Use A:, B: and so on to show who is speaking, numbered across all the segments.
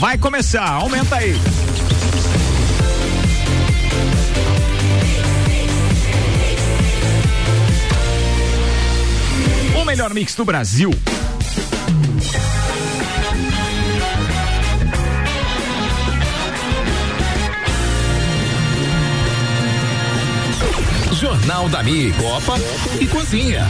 A: vai começar, aumenta aí. O melhor mix do Brasil.
B: Jornal da Mi, Copa e Cozinha.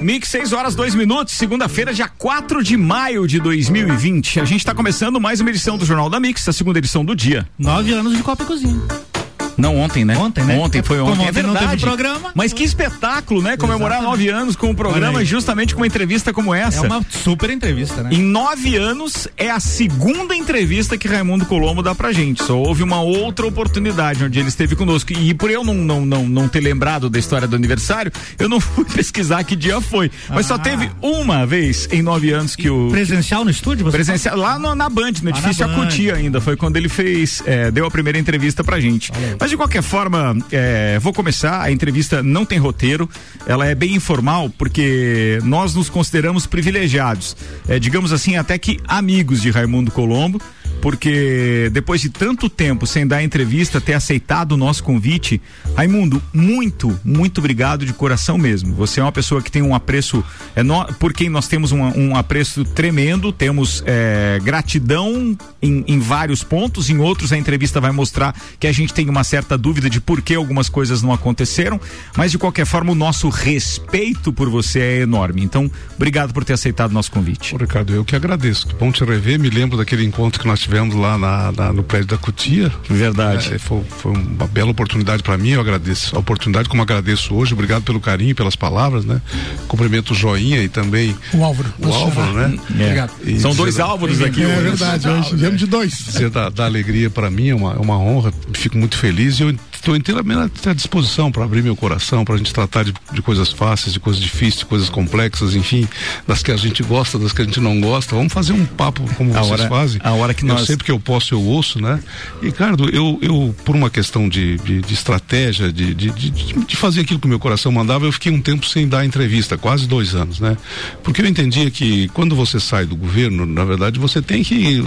A: Mix 6 horas 2 minutos, segunda-feira, dia 4 de maio de 2020. A gente está começando mais uma edição do Jornal da Mix, a segunda edição do dia.
C: Nove anos de Copa e Cozinha.
A: Não, ontem, né?
C: Ontem, né?
A: Ontem, foi ontem.
C: Como
A: é
C: ontem não
A: verdade.
C: teve programa.
A: Mas que espetáculo, né? Comemorar
C: Exatamente.
A: nove anos com um programa justamente com uma entrevista como essa.
C: É uma super entrevista, né?
A: Em nove anos, é a segunda entrevista que Raimundo Colombo dá pra gente. Só houve uma outra oportunidade onde ele esteve conosco. E por eu não, não, não, não ter lembrado da história do aniversário, eu não fui pesquisar que dia foi. Mas só
C: Ah.
A: teve uma vez em nove anos que o.
C: Presencial no estúdio? Você
A: Presencial, lá no- na Band, no edifício. Acuti ainda, foi quando ele fez, é, deu a primeira entrevista pra gente.
C: Aí.
A: Mas de qualquer forma, é, vou começar, a entrevista não tem roteiro, ela é bem informal, porque nós nos consideramos privilegiados, é, digamos assim, até que amigos de Raimundo Colombo, porque depois de tanto tempo sem dar entrevista, ter aceitado o nosso convite, Raimundo, muito, muito obrigado de coração mesmo. Você é uma pessoa que tem um apreço, é, nó- por quem nós temos um, um apreço tremendo, temos é, gratidão em, em vários pontos, em outros a entrevista vai mostrar que a gente tem uma certa dúvida de por que algumas coisas não aconteceram, mas de qualquer forma o nosso respeito por você é enorme. Então, obrigado por ter aceitado o nosso convite.
D: Ricardo, eu que agradeço. Bom te rever. Me lembro daquele encontro que nós tivemos lá na- na- no prédio da Cutia.
A: Verdade.
D: É, foi, foi uma bela oportunidade para mim. Eu agradeço a oportunidade, como agradeço hoje. Obrigado pelo carinho, e pelas palavras, né? Cumprimento o Joinha e também
E: O Álvaro.
D: o Álvaro, né?
A: É.
C: Obrigado.
D: E
A: São dois
D: da-
A: Álvaros aqui
E: É verdade, hoje viemos de dois.
D: Dizer da, da alegria para mim é uma, é uma honra. Fico muito feliz e eu estou inteiramente à disposição para abrir meu coração, para a gente tratar de, de coisas fáceis, de coisas difíceis, de coisas complexas, enfim, das que a gente gosta, das que a gente não gosta. Vamos fazer um papo como
A: A
D: vocês
A: hora-
D: fazem.
A: a hora que
D: eu
A: nós-
D: sempre que eu posso eu ouço, né? Ricardo, eu, eu por uma questão de, de, de estratégia, de, de, de, de fazer aquilo que o meu coração mandava, eu fiquei um tempo sem dar entrevista, quase dois anos, né? Porque eu entendia que quando você sai do governo, na verdade, você tem que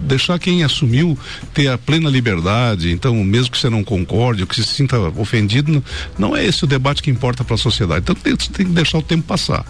D: deixar quem assumiu ter a plena liberdade. Então, mesmo que você não concorde, ou que se sinta ofendido, não, é esse o debate que importa para a sociedade. Então, tem, tem que deixar o tempo passar.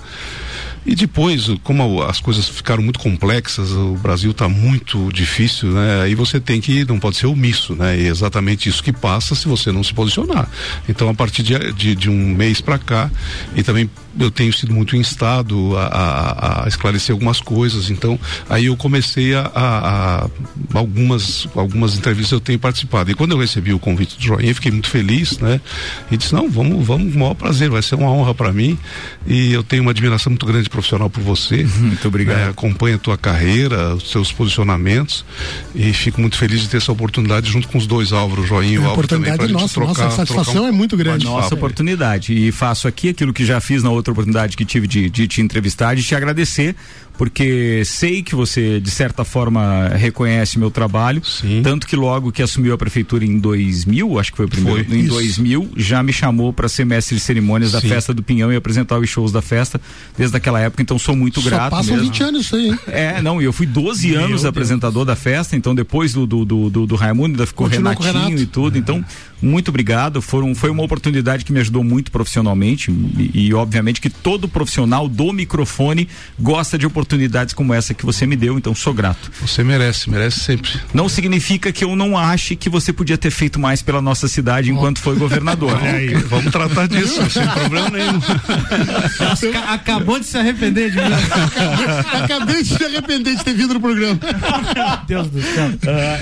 D: E depois, como as coisas ficaram muito complexas, o Brasil está muito difícil, né? Aí você tem que, não pode ser omisso, né? E é exatamente isso que passa se você não se posicionar. Então, a partir de, de, de um mês para cá, e também eu tenho sido muito instado a, a, a esclarecer algumas coisas, então aí eu comecei a, a, a algumas, algumas entrevistas eu tenho participado. E quando eu recebi o convite do Joinha, fiquei muito feliz, né? E disse, não, vamos, vamos, com o maior prazer, vai ser uma honra para mim. E eu tenho uma admiração muito grande profissional por você.
A: Muito obrigado.
D: né? Acompanho a tua carreira, os seus posicionamentos e fico muito feliz de ter essa oportunidade junto com os dois Álvaro, o Joinha e o
E: É, a
D: Álvaro também.
E: oportunidade
D: gente
E: nossa,
D: trocar-
E: nossa satisfação
D: trocar um
E: é muito grande.
A: Nossa oportunidade. E faço aqui aquilo que já fiz na outra oportunidade que tive de, de te entrevistar, de te agradecer, porque sei que você, de certa forma, reconhece meu trabalho.
D: Sim.
A: Tanto que logo que assumiu a prefeitura em 2000, acho que foi o primeiro,
D: Foi.
A: em
D: Isso.
A: 2000, já me chamou para ser mestre de cerimônias da
D: Sim.
A: festa do Pinhão e apresentar os shows da festa desde aquela época. Então sou muito
E: Só
A: grato
E: passam
A: mesmo.
E: 20 anos isso aí, hein?
A: É, não, e eu fui 12
C: Meu
A: anos
C: Deus.
A: apresentador da festa, então depois do, do, do, do, do Raimundo ainda ficou
E: o
A: Renatinho e tudo, então muito obrigado, foram, foi uma oportunidade que me ajudou muito profissionalmente e, e, obviamente que todo profissional do microfone gosta de oportunidades como essa que você me deu, então sou grato.
D: Você merece, merece sempre.
A: Não significa que eu não ache que você podia ter feito mais pela nossa cidade enquanto foi governador.
D: Olha aí, vamos tratar disso, sem problema nenhum.
C: Aca- Acabou de se arrepender de mim.
E: Acabei de se arrepender de ter vindo no programa.
C: Meu Deus do céu.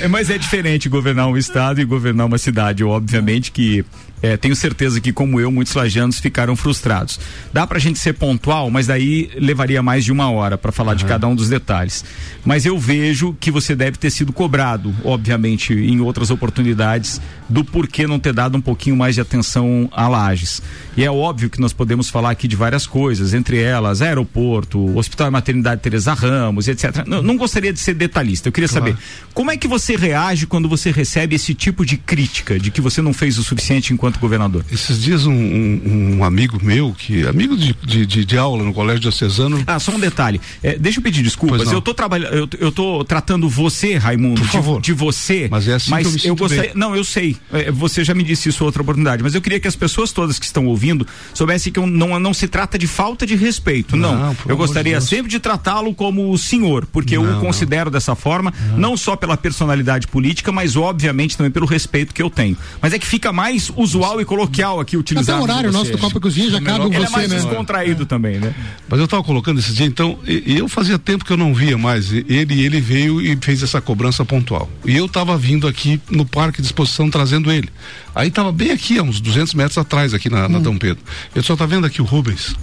A: Ah, mas é diferente governar um estado e governar uma cidade. Obviamente que é, tenho certeza que, como eu, muitos lajanos ficaram frustrados. Dá pra gente ser pontual, mas daí levaria mais de uma hora para falar de cada um dos detalhes. Mas eu vejo que você deve ter sido cobrado, obviamente, em outras oportunidades, do porquê não ter dado um pouquinho mais de atenção a Lages. E é óbvio que nós podemos falar aqui de várias coisas, entre elas aeroporto, Hospital e Maternidade Teresa Ramos, etc. Não, não gostaria de ser detalhista. Eu queria saber como é que você reage quando você recebe esse tipo de crítica de que você não fez o suficiente enquanto governador?
D: Esses dias um, um- um amigo meu, que amigo de, de, de- de aula no colégio diocesano,
A: Ah, só um detalhe. É, deixa eu pedir desculpas.
D: Não.
A: Eu tô trabalhando, eu, eu tô tratando você, Raimundo,
D: Por
A: de-
D: favor.
A: De, você.
D: Mas é assim que eu me
A: eu
D: sinto
A: gostaria.
D: bem.
A: Não, eu sei. É, você já me disse isso outra oportunidade, mas eu queria que as pessoas todas que estão ouvindo soubessem que eu não, não se trata de falta de respeito. Não.
D: Não,
A: eu gostaria
D: de Deus.
A: sempre de tratá-lo como o senhor, porque eu
D: Não,
A: o considero dessa forma, não só pela personalidade política, mas obviamente também pelo respeito que eu tenho. Mas é que fica mais usual e coloquial aqui utilizar.
E: Até o horário nosso do Copa e Cozinha já cabe
A: Ele é
E: você,
A: mais
E: né?
A: descontraído também, né?
D: Mas eu estava colocando esse dia, então, e, e eu fazia tempo que eu não via mais. E Ele, ele veio e fez essa cobrança pontual. E eu estava vindo aqui no parque de exposição trazendo ele. Aí estava bem aqui, a uns 200 metros atrás, aqui na, na Dom Pedro. Eu só tá vendo aqui o Rubens.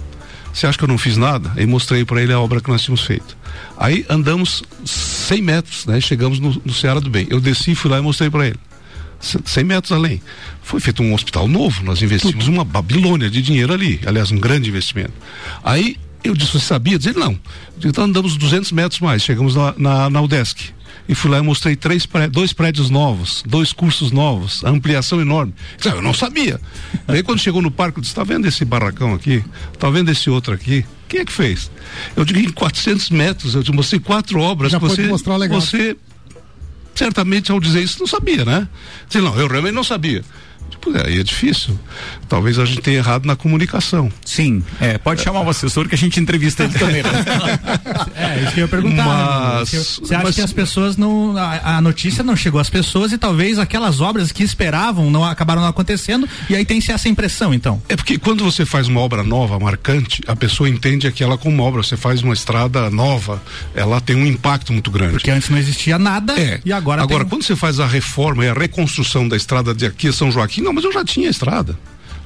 D: Você acha que eu não fiz nada? Aí mostrei para ele a obra que nós tínhamos feito. Aí andamos 100 metros, né? Chegamos no, no Ceará do Bem. Eu desci, fui lá e mostrei para ele. C- 100 metros além. Foi feito um hospital novo, nós investimos uma babilônia de dinheiro ali, aliás, um grande investimento. Aí eu disse, você sabia? Diz ele, não. Então andamos 200 metros mais, chegamos na, na, na UDESC. E fui lá e mostrei três dois prédios novos, dois cursos novos, a ampliação enorme. Disse, "Ah, eu não sabia. Daí quando chegou no parque, eu disse, tá vendo esse barracão aqui? Tá vendo esse outro aqui? Quem é que fez? Eu digo, em 400 metros, eu te mostrei quatro obras.
E: Já
D: você,
E: mostrar o legado.
D: você certamente ao dizer isso não sabia, né? Diz, não, eu realmente não sabia. É, aí é difícil. Talvez a gente tenha errado na comunicação.
A: Sim, é, pode chamar o assessor que a gente entrevista ele também. né?
C: É, isso que eu ia perguntar.
D: Mas-
C: né? Você acha
D: mas-
C: que as pessoas não. A, a notícia não chegou às pessoas e talvez aquelas obras que esperavam não acabaram não acontecendo e aí tem-se essa impressão, então.
D: É porque quando você faz uma obra nova, marcante, a pessoa entende aquela como obra. Você faz uma estrada nova, ela tem um impacto muito grande.
C: Porque antes não existia nada
D: É.
C: e agora,
D: Agora,
C: tem...
D: quando você faz a reforma e a reconstrução da estrada de aqui a São Joaquim, não, mas eu já tinha a estrada.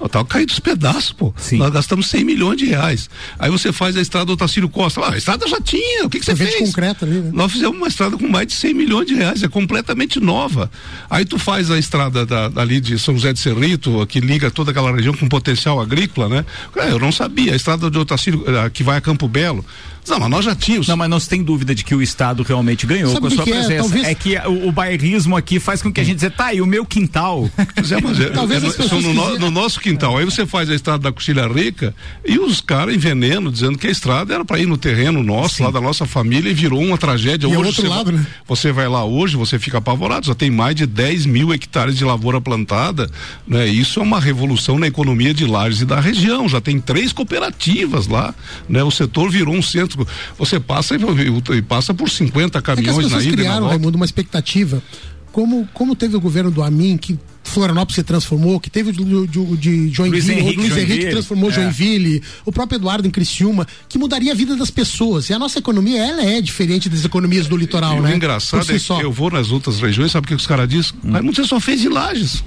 D: Eu tava caído dos pedaços, pô.
A: Sim.
D: Nós gastamos 100 milhões de reais. Aí você faz a estrada do Otacílio Costa. Ah, a estrada já tinha. O que, que você
E: de
D: fez?
E: concreto ali, né?
D: Nós fizemos uma estrada com mais de 100 milhões de reais, é completamente nova. Aí tu faz a estrada da, dali de São José de Cerrito, que liga toda aquela região com potencial agrícola, né? É, eu não sabia. A estrada de Otacílio, eh, que vai a Campo Belo. Não, mas nós já tínhamos.
A: Não, mas não se tem dúvida de que o Estado realmente ganhou
E: Sabe
A: com a sua
E: que é?
A: presença.
E: Talvez-
A: É que o, o bairrismo aqui faz com que a gente dizer, tá aí, o meu quintal.
D: É, mas é,
E: Talvez
D: é,
E: as
D: são no, no- no nosso quintal. Aí você faz a estrada da Coxilha Rica e os caras em veneno, dizendo que a estrada era para ir no terreno nosso, lá da nossa família, e virou uma tragédia.
E: E é
D: hoje
E: outro
D: você,
E: lado,
D: vai,
E: né?
D: você vai lá hoje, você fica apavorado, já tem mais de 10 mil hectares de lavoura plantada. Né? Isso é uma revolução na economia de Lages e da região. Já tem três cooperativas lá. Né? O setor virou um centro. Você passa e, e passa por 50
E: É que as
D: caminhões na
E: pessoas
D: ida na
E: criaram. Raimundo, uma expectativa. Como, como teve o governo do Amin, que Florianópolis se transformou, que teve o de, de, de Joinville,
A: Luiz Henrique
E: o Luiz Henrique
A: Joinville.
E: transformou
A: É.
E: Joinville, o próprio Eduardo em Criciúma, que mudaria a vida das pessoas. E a nossa economia, ela é diferente das economias do litoral,
D: E
E: né?
D: O engraçado
E: si
D: é
E: só.
D: que eu vou nas outras regiões, sabe o que os caras dizem? Mas você só fez em Lages.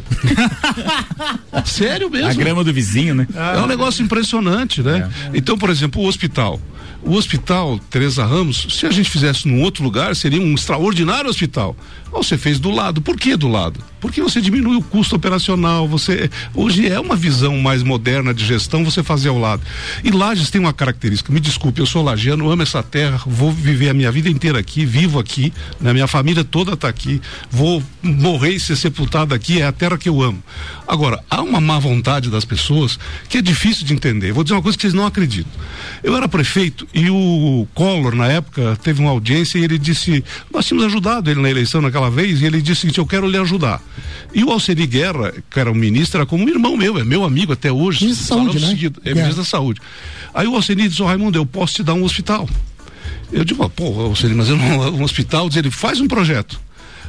D: Sério mesmo.
A: A grama do vizinho, né?
D: É um negócio impressionante, né? Então, por exemplo, o hospital. O hospital Teresa Ramos, se a gente fizesse num outro lugar, seria um extraordinário hospital. Você fez do lado. Por que do lado? Porque você diminui o custo operacional. Você hoje é uma visão mais moderna de gestão você fazer ao lado. E Lages tem uma característica. Me desculpe, eu sou lagiano, amo essa terra, vou viver a minha vida inteira aqui, vivo aqui, né? minha família toda está aqui, vou morrer e ser sepultado aqui. É a terra que eu amo. Agora há uma má vontade das pessoas que é difícil de entender. Vou dizer uma coisa que vocês não acreditam. Eu era prefeito e o Collor, na época, teve uma audiência e ele disse: Nós tínhamos ajudado ele na eleição naquela vez, e ele disse o seguinte: Eu quero lhe ajudar. E o Alceri Guerra, que era o ministro, era como um irmão meu, é meu amigo até hoje.
E: Ministro da Saúde, né?
D: seguido, É ministro da Saúde. Aí o Alceri disse: Ô Raimundo, eu posso te dar um hospital. Eu digo, pô, Alceri, mas eu não, um hospital, diz ele, faz um projeto.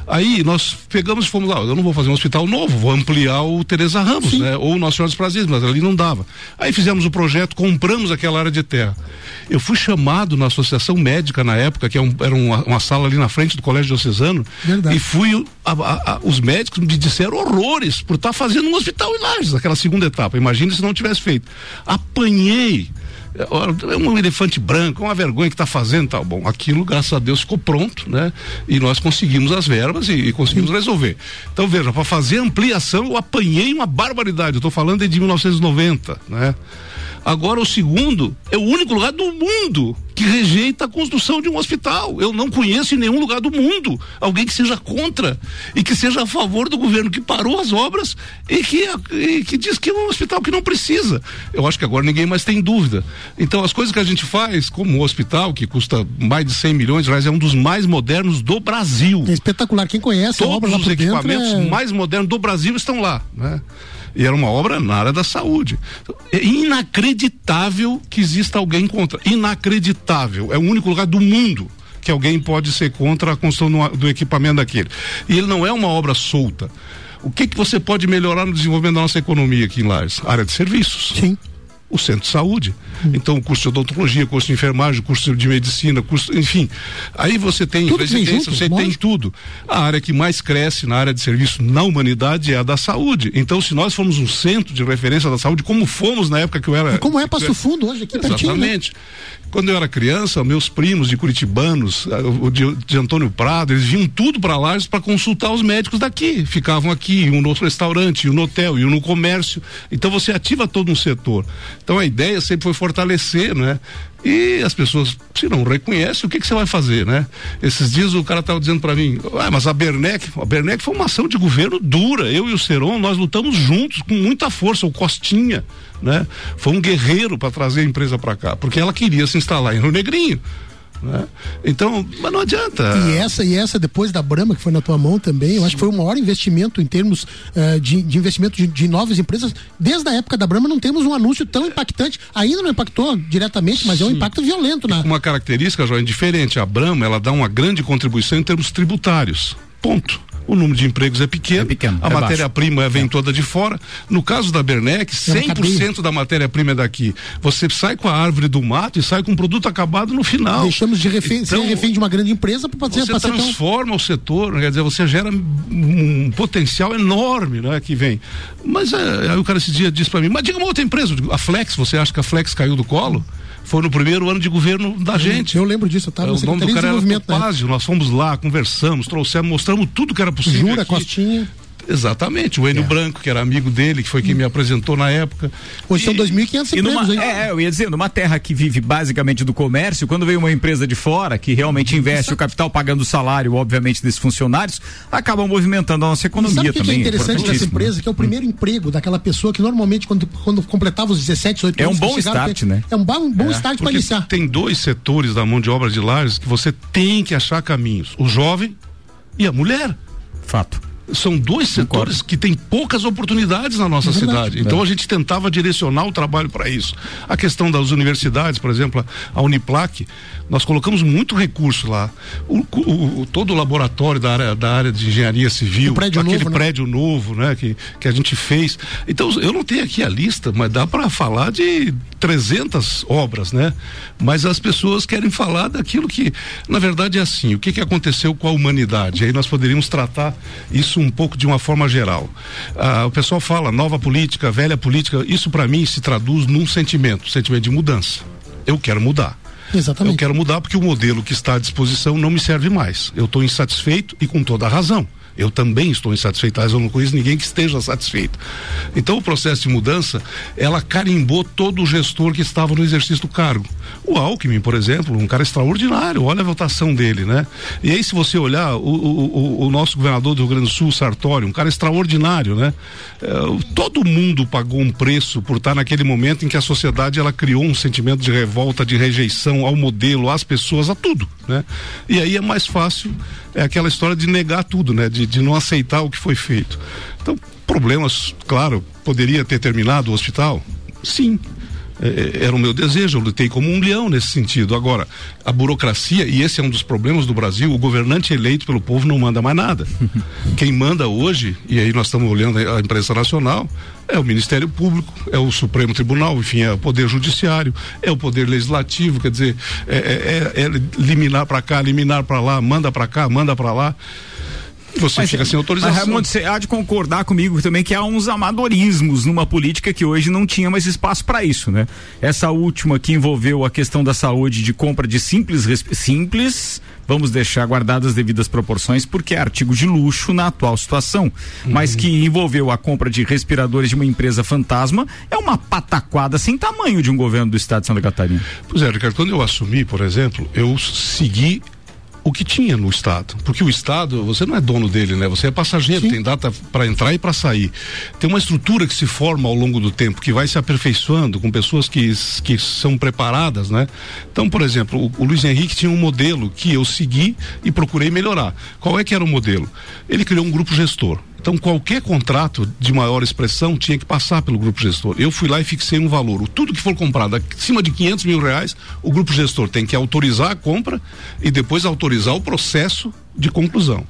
D: Aí nós pegamos e fomos lá, eu não vou fazer um hospital novo, vou ampliar o Teresa Ramos, né? Ou o Nossa Senhora dos Prazeres, mas ali não dava. Aí fizemos o projeto, compramos aquela área de terra. Eu fui chamado na Associação Médica na época, que é um- era uma, uma sala ali na frente do Colégio Diocesano,
E: Verdade.
D: e fui, a- a- a- os médicos me disseram horrores por estar fazendo um hospital em Lages, aquela segunda etapa. Imagine se não tivesse feito. Apanhei. É um elefante branco, uma vergonha que está fazendo, tal. Bom, aquilo, graças a Deus, ficou pronto, né? E nós conseguimos as verbas e, e conseguimos resolver. Então, veja, para fazer ampliação, eu apanhei uma barbaridade. Eu estou falando de 1990, né? Agora, o segundo é o único lugar do mundo que rejeita a construção de um hospital. Eu não conheço em nenhum lugar do mundo alguém que seja contra e que seja a favor do governo que parou as obras e que, e que diz que é um hospital que não precisa. Eu acho que agora ninguém mais tem dúvida. Então, as coisas que a gente faz, como o hospital, que custa mais de 100 milhões de reais, é um dos mais modernos do Brasil.
E: É espetacular. Quem conhece
D: Todos
E: a obra lá
D: os
E: dentro
D: equipamentos
E: é...
D: mais modernos do Brasil estão lá, né? E era uma obra na área da saúde. É inacreditável que exista alguém contra. Inacreditável. É o único lugar do mundo que alguém pode ser contra a construção do equipamento daquele. E ele não é uma obra solta. O que que você pode melhorar no desenvolvimento da nossa economia aqui em Lares? Área de serviços.
E: Sim.
D: O centro de saúde. Então, curso de odontologia, curso de enfermagem, curso de medicina, curso, enfim. Aí você tem
E: Tudo
D: residência,
E: junto,
D: você tem
E: lógico.
D: tudo. A área que mais cresce na área de serviço na humanidade é a da saúde. Então, se nós formos um centro de referência da saúde, como fomos na época que eu era.
E: Como é Passo Fundo hoje, aqui pertinho, né?
D: Quando eu era criança, meus primos de Curitibanos, ah, de, de Antônio Prado, eles vinham tudo para lá para consultar os médicos daqui. Ficavam aqui, um no restaurante, um no hotel, e um no comércio. Então você ativa todo um setor. Então a ideia sempre foi fortalecer, né? E as pessoas, se não reconhecem, o que, que você vai fazer, né? Esses dias o cara estava dizendo para mim, ah, mas a Bernec, a Bernec foi uma ação de governo dura. Eu e o Seron, nós lutamos juntos com muita força, o Costinha, né? Foi um guerreiro para trazer a empresa para cá, porque ela queria se instalar em Rio Negrinho. Né? Então, mas não adianta.
E: E essa, e essa depois da Brahma, que foi na tua mão também, eu acho que foi o maior investimento em termos eh, de, de investimento de, de novas empresas. Desde a época da Brahma não temos um anúncio tão impactante. Ainda não impactou diretamente, mas é um impacto violento na.
D: Uma característica, João, diferente. A Brahma, ela dá uma grande contribuição em termos tributários. Ponto. O número de empregos é pequeno,
A: É pequeno,
D: a
A: é
D: matéria-prima vem toda de fora. No caso da Bernec,
E: É uma
D: 100% da matéria-prima é daqui. Você sai com a árvore do mato e sai com um produto acabado no final.
E: Deixamos de refém,
D: Então,
E: ser refém de uma grande empresa para fazer
D: você
E: ser tão-
D: transforma o setor, quer dizer, você gera um potencial enorme, né, que vem. Mas é, aí o cara esse dia disse para mim, mas diga uma outra empresa, digo, a Flex, você acha que a Flex caiu do colo? Foi no primeiro ano de governo da gente.
E: Eu lembro disso, eu estava
D: É,
E: no
D: o nome do
E: Secretaria de Desenvolvimento, né?
D: Topázio, nós fomos lá, conversamos, trouxemos, mostramos tudo que era possível.
E: Jura,
D: aqui.
E: Costinha.
D: Exatamente, o Enio
A: É.
D: Branco, que era amigo dele, que foi quem me apresentou na época.
E: Hoje são 2.500
A: E numa,
E: empregos, hein?
A: é, eu ia dizer, numa terra que vive basicamente do comércio, quando vem uma empresa de fora que realmente investe o capital pagando o salário, obviamente, desses funcionários, acaba movimentando a nossa
E: E
A: economia
E: sabe o que,
A: também.
E: é interessante dessa
A: importantíssimo.
E: empresa? Que é o primeiro emprego daquela pessoa que normalmente, quando, quando completava os 17, 18
A: É um
E: anos.
A: bom start, né?
E: É um bom, um bom start para iniciar.
D: tem dois setores da mão de obra de lares que você tem que achar caminhos: o jovem e a mulher.
A: Fato.
D: São dois setores que têm poucas oportunidades na nossa
E: É verdade.
D: cidade. Então a gente tentava direcionar o trabalho para isso. A questão das universidades, por exemplo, a Uniplac, nós colocamos muito recurso lá. O, o- todo o laboratório da área, da área de engenharia civil,
E: prédio
D: aquele
E: novo, né?
D: prédio novo, né, que, que a gente fez. Então eu não tenho aqui a lista, mas dá para falar de 300 obras, né? Mas as pessoas querem falar daquilo que, na verdade, é assim. O que, que aconteceu com a humanidade? Aí nós poderíamos tratar isso um pouco de uma forma geral. Ah, o pessoal fala nova política, velha política. Isso para mim se traduz num sentimento, sentimento de mudança. Eu quero mudar.
E: Exatamente.
D: Eu quero mudar porque o modelo que está à disposição não me serve mais. Eu estou insatisfeito e com toda a razão. Eu também estou insatisfeito, mas eu não conheço ninguém que esteja satisfeito. Então o processo de mudança, ela carimbou todo o gestor que estava no exercício do cargo. O Alckmin, por exemplo, um cara extraordinário, olha a votação dele, né? E aí se você olhar o, o, o- nosso governador do Rio Grande do Sul, Sartório, um cara extraordinário, né? É, todo mundo pagou um preço por estar naquele momento em que a sociedade ela criou um sentimento de revolta, de rejeição ao modelo, às pessoas, a tudo, né? E aí é mais fácil, é aquela história de negar tudo, né? De, de não aceitar o que foi feito. Então, problemas, claro, poderia ter terminado o hospital? Sim. É, era o meu desejo, eu lutei como um leão nesse sentido. Agora, a burocracia, e esse é um dos problemas do Brasil, o governante eleito pelo povo não manda mais nada. Quem manda hoje, e aí nós estamos olhando a imprensa nacional, é o Ministério Público, é o Supremo Tribunal, enfim, é o Poder Judiciário, é o Poder Legislativo, quer dizer, é, é, é liminar para cá, liminar para lá, manda para cá, manda para lá. Você fica sem autorização.
A: Mas, Raimundo, você há de concordar comigo também que há uns amadorismos numa política que hoje não tinha mais espaço para isso, né? Essa última que envolveu a questão da saúde de compra de simples, simples vamos deixar guardadas as devidas proporções, porque é artigo de luxo na atual situação, uhum. mas que envolveu a compra de respiradores de uma empresa fantasma, é uma pataquada sem tamanho de um governo do estado de Santa Catarina.
D: Pois é, Ricardo, quando eu assumi, por exemplo, eu segui o que tinha no Estado. Porque o Estado, você não é dono dele, né? Você é passageiro, Sim. tem data para entrar e para sair. Tem uma estrutura que se forma ao longo do tempo, que vai se aperfeiçoando com pessoas que, que são preparadas, né? Então, por exemplo, o, o Luiz Henrique tinha um modelo que eu segui e procurei melhorar. Qual é que era o modelo? Ele criou um grupo gestor. Então, qualquer contrato de maior expressão tinha que passar pelo grupo gestor. Eu fui lá e fixei um valor. Tudo que for comprado acima de 500 mil reais, o grupo gestor tem que autorizar a compra e depois autorizar o processo de conclusão.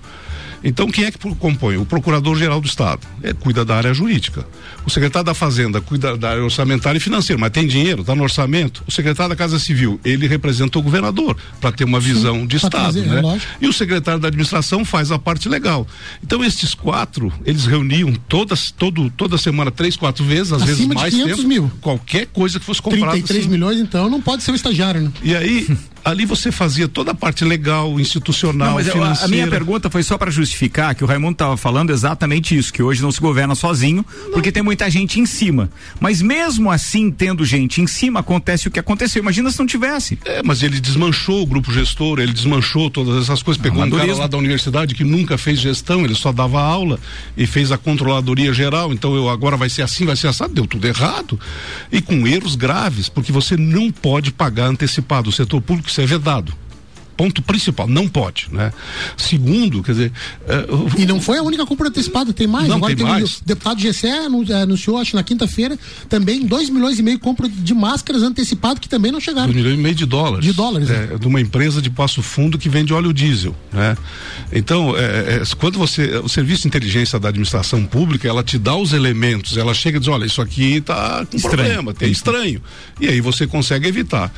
D: Então, quem é que compõe? O Procurador-Geral do Estado. É, cuida da área jurídica. O secretário da Fazenda cuida da área orçamentária e financeira, mas tem dinheiro, está no orçamento. O secretário da Casa Civil, ele representa o governador, para ter uma visão Sim, de Estado. Trazer, né? É e o secretário da Administração faz a parte legal. Então, estes quatro, eles reuniam todas, todo, toda semana, três, quatro vezes, às Acima vezes mais tempo.
E: Mil.
D: Qualquer coisa que fosse comprada.
E: 33 assim. milhões, então, não pode ser o estagiário, né?
D: E aí, ali você fazia toda a parte legal, institucional, não, mas financeira.
A: Eu, a minha pergunta foi só para justificar que o Raimundo estava falando exatamente isso, que hoje não se governa sozinho, não. porque tem muita gente em cima. Mas mesmo assim, tendo gente em cima, acontece o que aconteceu. Imagina se não tivesse.
D: É, mas ele desmanchou o grupo gestor, ele desmanchou todas essas coisas, pegou um cara lá da universidade que nunca fez gestão, ele só dava aula e fez a controladoria geral, então eu agora vai ser assim, vai ser assim, deu tudo errado. E com erros graves, porque você não pode pagar antecipado. O setor público é vedado ponto principal, não pode, né? Segundo, quer dizer...
E: Uh, e não foi a única compra antecipada, tem mais.
D: Não,
E: Agora
D: tem mais.
E: O deputado Gessé anunciou, acho, na quinta-feira, também 2 milhões e meio compra de máscaras antecipado que também não chegaram.
D: 2 milhões e meio de dólares.
E: De dólares.
D: É, é, de uma empresa de Passo Fundo que vende óleo diesel, né? Então, é, é, quando você... O serviço de inteligência da administração pública, ela te dá os elementos, ela chega e diz, olha, isso aqui está com estranho. problema, tem estranho. E aí você consegue evitar.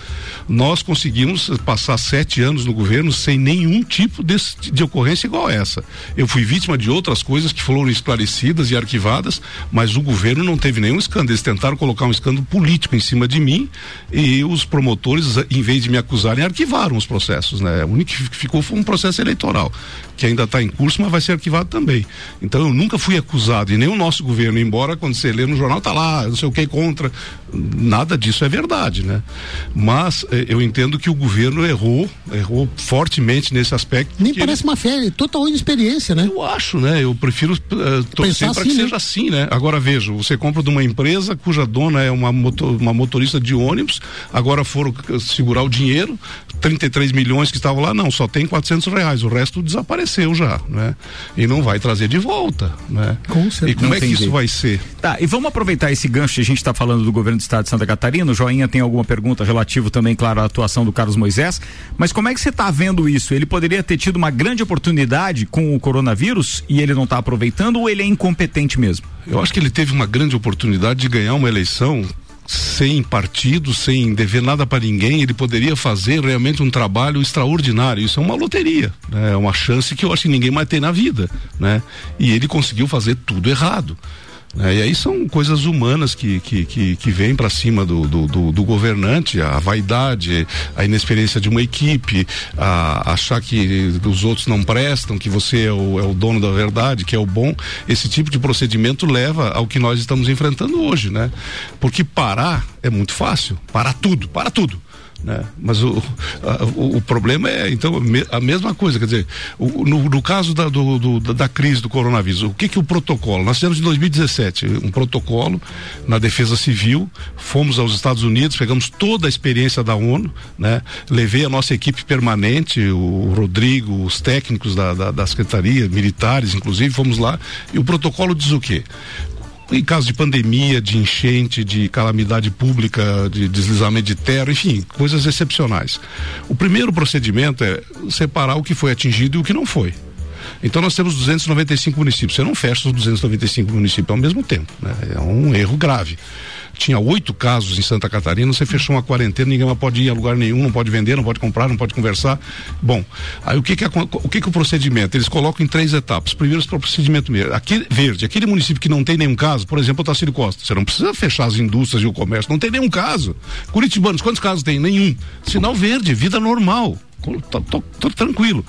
D: Nós conseguimos passar sete anos no governo sem nenhum tipo de, de ocorrência igual essa. Eu fui vítima de outras coisas que foram esclarecidas e arquivadas, mas o governo não teve nenhum escândalo. Eles tentaram colocar um escândalo político em cima de mim e os promotores, em vez de me acusarem, arquivaram os processos. Né? O único que ficou foi um processo eleitoral, que ainda está em curso, mas vai ser arquivado também. Então eu nunca fui acusado, e nem o nosso governo, embora quando você lê no jornal, tá lá, não sei o que contra. Nada disso é verdade, né? Mas eh, eu entendo que o governo errou, errou fortemente nesse aspecto.
E: Nem parece ele... uma fé, total inexperiência, né?
D: Eu acho, né? Eu prefiro uh, torcer para assim, que né? seja assim, né? Agora veja, você compra de uma empresa cuja dona é uma, motor, uma motorista de ônibus, agora foram segurar o dinheiro, 33 milhões que estavam lá, não, só tem 400 reais, o resto desapareceu já, né? E não vai trazer de volta, né?
E: Com certeza.
D: E como é que isso vai ser?
A: Tá, e vamos aproveitar esse gancho que a gente está falando do governo do estado de Santa Catarina, o Joinha tem alguma pergunta relativa também, claro, à atuação do Carlos Moisés, mas como é que você está vendo isso? Ele poderia ter tido uma grande oportunidade com o coronavírus e ele não está aproveitando ou ele é incompetente mesmo?
D: Eu acho que ele teve uma grande oportunidade de ganhar uma eleição sem partido, sem dever nada para ninguém, ele poderia fazer realmente um trabalho extraordinário. Isso é uma loteria, né? é uma chance que eu acho que ninguém mais tem na vida, né? E ele conseguiu fazer tudo errado. É, e aí são coisas humanas que, que, que, que vêm para cima do, do, do, do, governante, a vaidade, a inexperiência de uma equipe, a, achar que os outros não prestam, que você é o, é o dono da verdade, que é o bom. Esse tipo de procedimento leva ao que nós estamos enfrentando hoje, né? Porque parar é muito fácil, parar tudo, para tudo. Né? Mas o, a, o, o, problema é, então, a mesma coisa, quer dizer, o, no, no, caso da, do, do, da crise do coronavírus, o que que o protocolo? Nós fizemos em 2017 um protocolo na defesa civil, fomos aos Estados Unidos, pegamos toda a experiência da ONU, né? Levei a nossa equipe permanente, o Rodrigo, os técnicos da, da, da Secretaria, militares, inclusive, fomos lá, e o protocolo diz o quê? Em caso de pandemia, de enchente, de calamidade pública, de deslizamento de terra, enfim, coisas excepcionais. O primeiro procedimento é separar o que foi atingido e o que não foi. Então nós temos 295 municípios. Você não fecha os 295 municípios ao mesmo tempo. Né? É um erro grave tinha oito casos em Santa Catarina, você fechou uma quarentena, ninguém pode ir a lugar nenhum, não pode vender, não pode comprar, não pode conversar. Bom, aí o que que é, o que que é o procedimento? Eles colocam em três etapas. Primeiro, o procedimento mesmo. Aquele verde, aquele município que não tem nenhum caso, por exemplo, o Tacílio Costa, você não precisa fechar as indústrias e o comércio, não tem nenhum caso. Curitibanos, quantos casos tem? Nenhum. Sinal verde, vida normal. Tô, tô, tô tranquilo.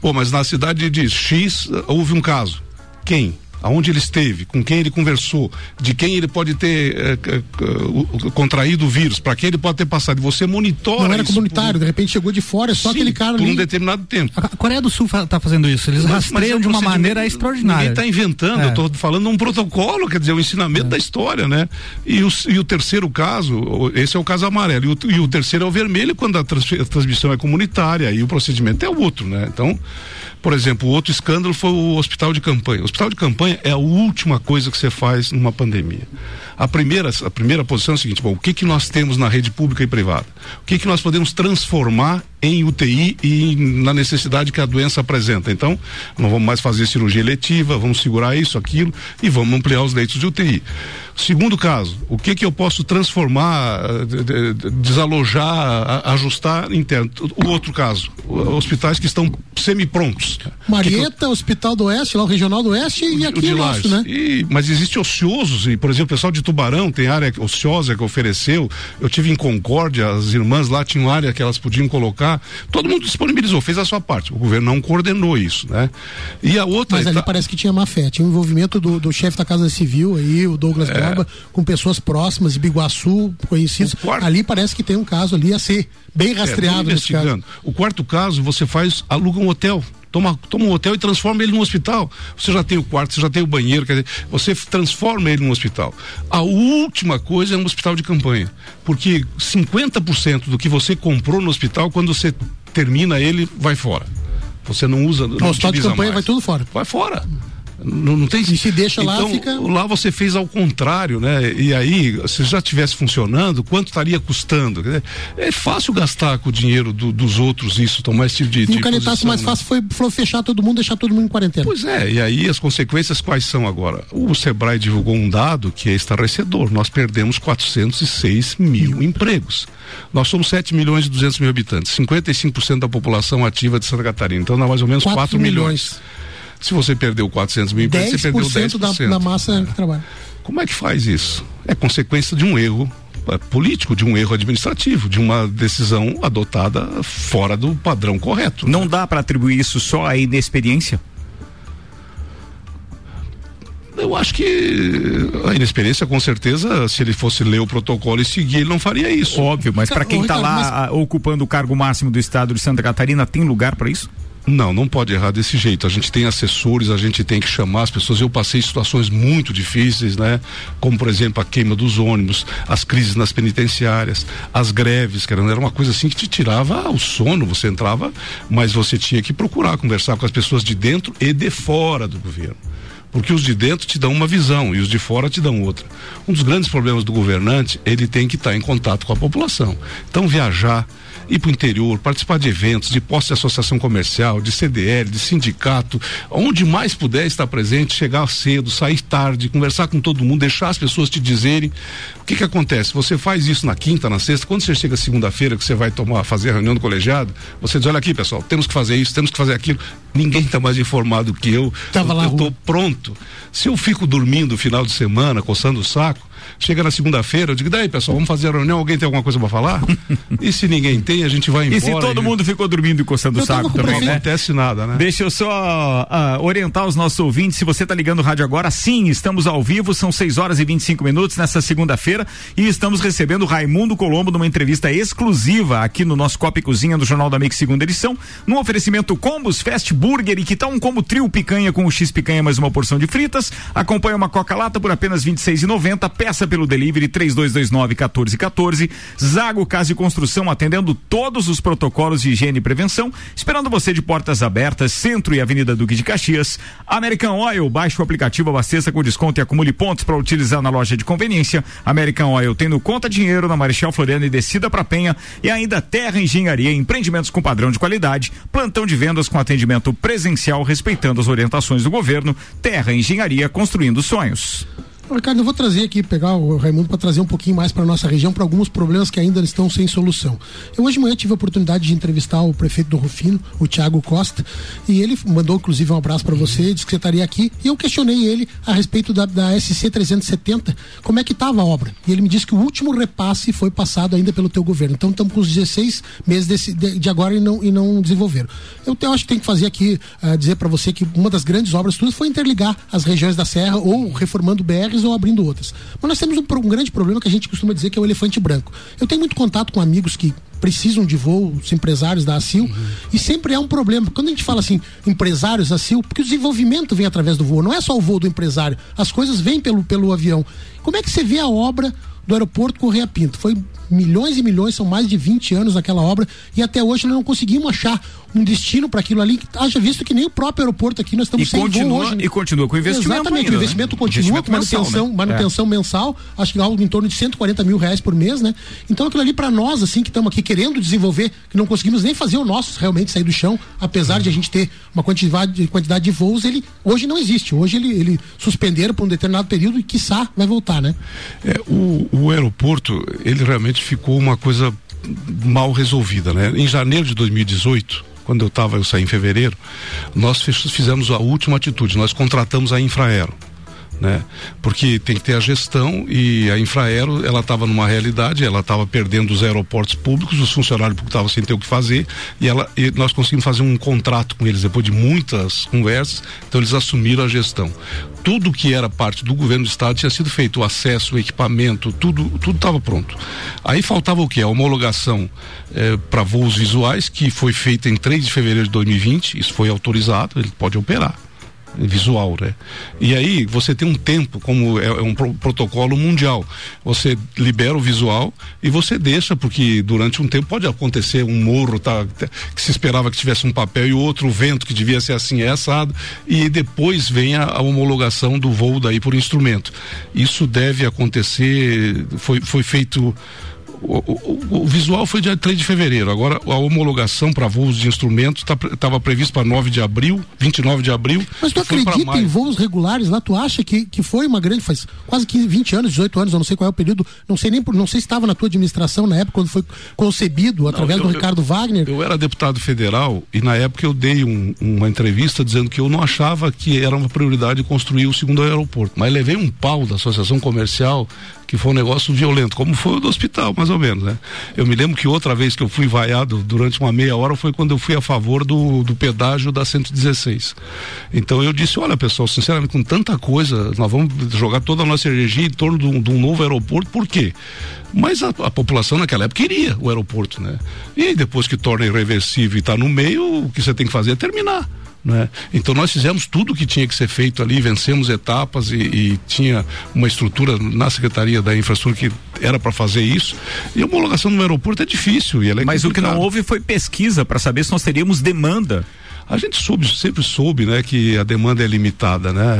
D: Pô, mas na cidade de X houve um caso. Quem? Aonde ele esteve, com quem ele conversou, de quem ele pode ter eh, eh, contraído o vírus, para quem ele pode ter passado. E você monitora.
E: Não era comunitário, de repente chegou de fora, é só
D: Sim,
E: aquele cara
D: por
E: ali.
D: um determinado tempo.
C: A Coreia do Sul está fazendo isso. Eles
D: Mas-
C: rastreiam
D: mas é
C: de
D: um
C: uma maneira extraordinária.
D: Ninguém está inventando,
C: É.
D: eu estou falando um protocolo, quer dizer, o ensinamento da história, né? E o, e o terceiro caso, esse é o caso amarelo, e o, e o terceiro é o vermelho, quando a, trans- a transmissão é comunitária, e o procedimento é o outro, né? Então, por exemplo, o outro escândalo foi o hospital de campanha. O hospital de campanha é a última coisa que você faz numa pandemia. A primeira, a primeira posição é a seguinte: bom, o que que nós temos na rede pública e privada? O que que nós podemos transformar em UTI e na necessidade que a doença apresenta? Então, não vamos mais fazer cirurgia eletiva, vamos segurar isso, aquilo e vamos ampliar os leitos de UTI. Segundo caso, o que que eu posso transformar, eh, de- de- de- desalojar, ajustar interno? O outro caso, hospitais que estão semi-prontos. Que que eu-
E: Marieta, Hospital do Oeste, lá o Regional do Oeste e
D: o
E: aqui
D: de
E: o nosso,
D: Lages.
E: né?
D: E- mas existe ociosos, e por exemplo, o pessoal de Tubarão tem área ociosa que ofereceu. Eu tive em Concórdia, as irmãs lá tinham área que elas podiam colocar. Todo mundo disponibilizou, fez a sua parte. O governo não coordenou isso, né? E a outra
E: Mas ali
D: eta-
E: parece que tinha má fé. Tinha o envolvimento do, do chefe da Casa Civil aí, o Douglas
D: É.
E: Borba, com pessoas próximas, de Biguaçu, conhecidos.
D: Quarto-
E: Ali parece que tem um caso ali a ser bem
D: É,
E: rastreado caso.
D: investigando. O quarto caso, você faz, aluga um hotel. Toma, toma um hotel e transforma ele num hospital. Você já tem o quarto, você já tem o banheiro, quer dizer, você transforma ele num hospital. A última coisa é um hospital de campanha. Porque 50% do que você comprou no hospital, quando você termina ele, vai fora. Você não usa. Não
E: hospital de campanha
D: mais.
E: vai tudo fora.
D: Vai fora. Não, não tem
E: E se deixa lá,
D: então,
E: fica-
D: lá você fez ao contrário, né? E aí, se já tivesse funcionando, quanto estaria custando? É fácil gastar com o dinheiro do- dos outros isso, tomar esse tipo de.
E: E
D: de
E: o canetaço mais
D: né?
E: fácil foi, foi fechar todo mundo, deixar todo mundo em quarentena.
D: Pois é, e aí as consequências quais são agora? O Sebrae divulgou um dado que é estarrecedor. Nós perdemos 406 mil empregos. Nós somos 7 milhões e 200 mil habitantes, 55% da população ativa de Santa Catarina. Então dá mais ou menos 4,
E: Quatro
D: milhões. Se você perdeu 400 mil empregos, você perdeu 10%.
E: 10% da, da massa que trabalha.
D: Como é que faz isso? É consequência de um erro é, político, de um erro administrativo, de uma decisão adotada fora do padrão correto.
A: Não dá para atribuir isso só à inexperiência?
D: Eu acho que a inexperiência, com certeza, se ele fosse ler o protocolo e seguir, ele não faria isso.
A: Óbvio, mas para quem está lá ah, ocupando o cargo máximo do estado de Santa Catarina, tem lugar para isso?
D: Não, não pode errar desse jeito. A gente tem assessores, a gente tem que chamar as pessoas. Eu passei situações muito difíceis, né? Como, por exemplo, a queima dos ônibus, as crises nas penitenciárias, as greves, que era uma coisa assim que te tirava o sono. Você entrava, mas você tinha que procurar conversar com as pessoas de dentro e de fora do governo. Porque os de dentro te dão uma visão e os de fora te dão outra. Um dos grandes problemas do governante, ele tem que estar em contato com a população. Então, viajar, ir para o interior, participar de eventos, de posse de associação comercial, de CDL, de sindicato, onde mais puder estar presente, chegar cedo, sair tarde, conversar com todo mundo, deixar as pessoas te dizerem. O que que acontece? Você faz isso na quinta, na sexta, quando você chega segunda-feira que você vai tomar, fazer a reunião do colegiado, você diz, olha aqui pessoal, temos que fazer isso, temos que fazer aquilo. Ninguém está mais informado que eu.
E: Tava
D: eu
E: lá,
D: estou
E: Rua.
D: pronto. Se eu fico dormindo no final de semana, coçando o saco, chega na segunda-feira, eu digo, daí pessoal, vamos fazer a reunião, alguém tem alguma coisa para falar? e se ninguém tem, a gente vai embora.
A: E se todo mundo ficou dormindo e coçando o saco também,
D: Não
A: né?
D: acontece nada, né?
A: Deixa eu só ah, orientar os nossos ouvintes. Se você está ligando o rádio agora, sim, estamos ao vivo, são 6 horas e 25 minutos nessa segunda-feira e estamos recebendo Raimundo Colombo numa entrevista exclusiva aqui no nosso Copa e Cozinha do Jornal da Mix segunda edição, num oferecimento Combos Fast Burger e que tal um combo trio picanha com o X picanha mais uma porção de fritas. Acompanha uma Coca Lata por apenas R$ 26,90. Peça pelo delivery 3229 1414. Zago Casa e Construção atendendo todos os protocolos de higiene e prevenção, esperando você de portas abertas, Centro e Avenida Duque de Caxias. American Oil, baixe o aplicativo, abasteça com desconto e acumule pontos para utilizar na loja de conveniência. American Oil tem no Conta Dinheiro, na Marechal Floriano e descida para Penha. E ainda Terra Engenharia, empreendimentos com padrão de qualidade, plantão de vendas com atendimento presencial, respeitando as orientações do governo. Terra Engenharia, construindo sonhos.
E: Ricardo, eu vou trazer aqui, pegar o Raimundo para trazer um pouquinho mais para nossa região, para alguns problemas que ainda estão sem solução. Eu hoje de manhã tive a oportunidade de entrevistar o prefeito do Rufino, o Tiago Costa, e ele mandou inclusive um abraço para você, disse que você estaria aqui, e eu questionei ele a respeito da, da SC 370, como é que estava a obra. E ele me disse que o último repasse foi passado ainda pelo teu governo. Então estamos com os 16 meses desse, de, de, agora e não, e não desenvolveram. Eu, eu acho que tem que fazer aqui, uh, dizer para você que uma das grandes obras tudo foi interligar as regiões da Serra ou reformando BRs ou abrindo outras. Mas nós temos um, um grande problema que a gente costuma dizer que é o elefante branco. Eu tenho muito contato com amigos que precisam de voos, empresários da ACIL, uhum. e sempre é um problema. Quando a gente fala assim, empresários da ACIL, porque o desenvolvimento vem através do voo, não é só o voo do empresário, as coisas vêm pelo, pelo avião. Como é que você vê a obra do aeroporto Correia Pinto? Foi milhões e milhões, são mais de 20 anos aquela obra, e até hoje nós não conseguimos achar um destino para aquilo ali, haja visto que nem o próprio aeroporto aqui nós estamos
A: e sem continua,
E: hoje.
A: Né? E continua com investimento.
E: Exatamente,
A: ainda,
E: o investimento né? continua investimento com manutenção, mensal, né? manutenção é. mensal, acho que algo em torno de 140 mil reais por mês, né? Então aquilo ali para nós, assim, que estamos aqui querendo desenvolver, que não conseguimos nem fazer o nosso realmente sair do chão, apesar de a gente ter uma quantidade, quantidade de voos, ele hoje não existe. Hoje ele, ele suspenderam por um determinado período e quiçá vai voltar, né?
D: É, o, o aeroporto, ele realmente ficou uma coisa mal resolvida, né? Em janeiro de 2018, quando eu estava, eu saí em fevereiro, nós fizemos a última atitude, nós contratamos a Infraero. Né? Porque tem que ter a gestão e a Infraero, ela estava numa realidade, ela estava perdendo os aeroportos públicos, os funcionários públicos estavam sem ter o que fazer e, ela, e nós conseguimos fazer um contrato com eles depois de muitas conversas, então eles assumiram a gestão. Tudo que era parte do governo do estado tinha sido feito, o acesso, o equipamento, tudo tudo estava pronto. Aí faltava o que? A homologação eh, para voos visuais, que foi feita em 3 de fevereiro de 2020, isso foi autorizado, ele pode operar visual, né? E aí você tem um tempo, como é, é um pro, protocolo mundial, você libera o visual e você deixa, porque durante um tempo pode acontecer um morro tá, que se esperava que tivesse um papel e outro vento que devia ser assim é assado e depois vem a, a homologação do voo daí por instrumento. Isso deve acontecer, foi, foi feito o, o, o, visual foi dia 3 de fevereiro. Agora, a homologação para voos de instrumentos estava tá, previsto para 9 de abril, 29 de abril.
E: Mas tu acredita em voos regulares lá? Tu acha que, que foi uma grande. Faz quase 15, 20 anos, 18 anos, eu não sei qual é o período. Não sei nem não sei se estava na tua administração na época, quando foi concebido através não, eu, do Ricardo
D: eu,
E: Wagner.
D: Eu era deputado federal e na época eu dei um, uma entrevista dizendo que eu não achava que era uma prioridade construir o segundo aeroporto. Mas levei um pau da Associação Comercial que foi um negócio violento, como foi o do hospital, mais ou menos, né? Eu me lembro que outra vez que eu fui vaiado durante uma meia hora foi quando eu fui a favor do, do pedágio da 116. Então eu disse, olha pessoal, sinceramente, com tanta coisa, nós vamos jogar toda a nossa energia em torno de um, de um novo aeroporto, por quê? Mas a, a, população naquela época queria o aeroporto, né? E depois que torna irreversível e está no meio, o que você tem que fazer é terminar. Né? Então nós fizemos tudo o que tinha que ser feito ali, vencemos etapas e, e tinha uma estrutura na Secretaria da Infraestrutura que era para fazer isso. E a homologação no aeroporto é difícil. E é
A: Mas o que não houve foi pesquisa para saber se nós teríamos demanda.
D: A gente soube, sempre soube, né, que a demanda é limitada, né?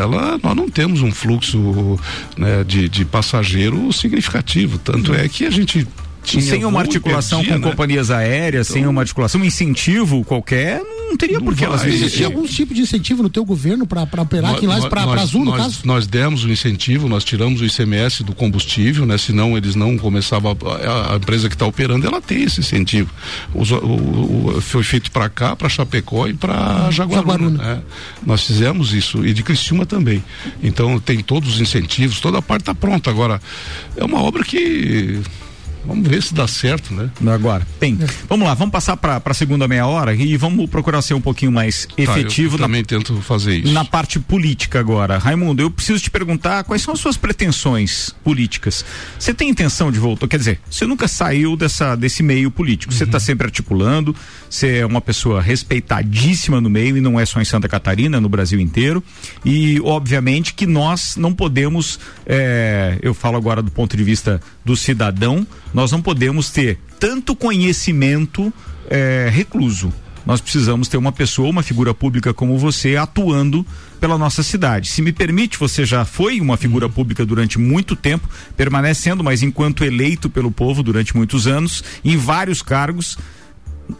D: Ela, nós não temos um fluxo né, de, de passageiro significativo, tanto é que a gente
A: tinha sem uma articulação com né? companhias aéreas, então, sem uma articulação, um incentivo qualquer, não teria não por que elas
E: Existia algum tipo de incentivo no teu governo para operar aqui lá para Azul, no
D: nós,
E: caso?
D: Nós demos o um incentivo, nós tiramos o ICMS do combustível, né? Senão eles não começavam. A, a empresa que está operando, ela tem esse incentivo. o, o, foi feito para cá, para Chapecó e para ah, Jaguaruna. Jaguaruna. Né? Nós fizemos isso e de Criciúma também. Então tem todos os incentivos, toda a parte está pronta. Agora, é uma obra que Vamos ver se dá certo, né?
A: Agora, bem, é. vamos lá, vamos passar para a segunda meia hora e vamos procurar ser um pouquinho mais efetivo.
D: Tá, eu, eu também tento fazer isso.
A: Na parte política agora. Raimundo, eu preciso te perguntar quais são as suas pretensões políticas. Você tem intenção de voltar? Quer dizer, você nunca saiu dessa, desse meio político. Você está uhum. sempre articulando, você é uma pessoa respeitadíssima no meio e não é só em Santa Catarina, no Brasil inteiro. E, obviamente, que nós não podemos, é, eu falo agora do ponto de vista do cidadão, nós não podemos ter tanto conhecimento é, recluso. Nós precisamos ter uma pessoa, uma figura pública como você, atuando pela nossa cidade. Se me permite, você já foi uma figura uhum. pública durante muito tempo, permanecendo, mas enquanto eleito pelo povo durante muitos anos, em vários cargos.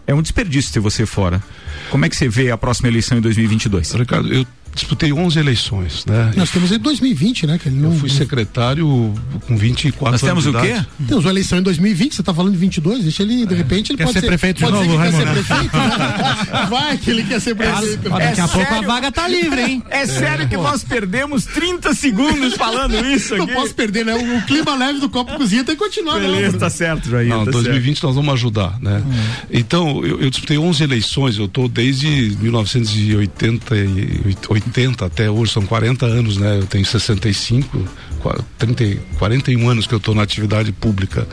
A: É um desperdício ter você fora. Como é que você vê a próxima eleição em 2022?
D: Ricardo, eu disputei 11 eleições, né?
E: Nós temos em 2020, né? Que ele não,
D: Eu fui secretário com 24
A: Nós temos
D: anos
A: o
D: de
A: quê?
D: idade.
E: Temos uma eleição em 2020, você tá falando de 22, deixa ele, de repente, ele
C: Quer
E: pode
C: ser prefeito de
E: pode
C: novo,
E: ser quer ser prefeito, né? Vai que ele quer ser prefeito.
C: Ó, daqui
A: É
C: a pouco a
A: sério?
C: vaga tá livre, hein?
A: É sério que nós perdemos 30 segundos falando isso
E: Não
A: aqui?
E: posso perder, né? O, o clima leve do copo cozinha tem que continuar, né?
A: Beleza,
E: Bruno?
A: tá certo, Jair.
D: Não,
A: tá
D: 2020 nós vamos ajudar, né? Então, eu, eu disputei 11 eleições, eu tô desde 1980 e 80 até hoje, são 40 anos, né? Eu tenho 65, qua- 30, e 41 anos que eu tô na atividade pública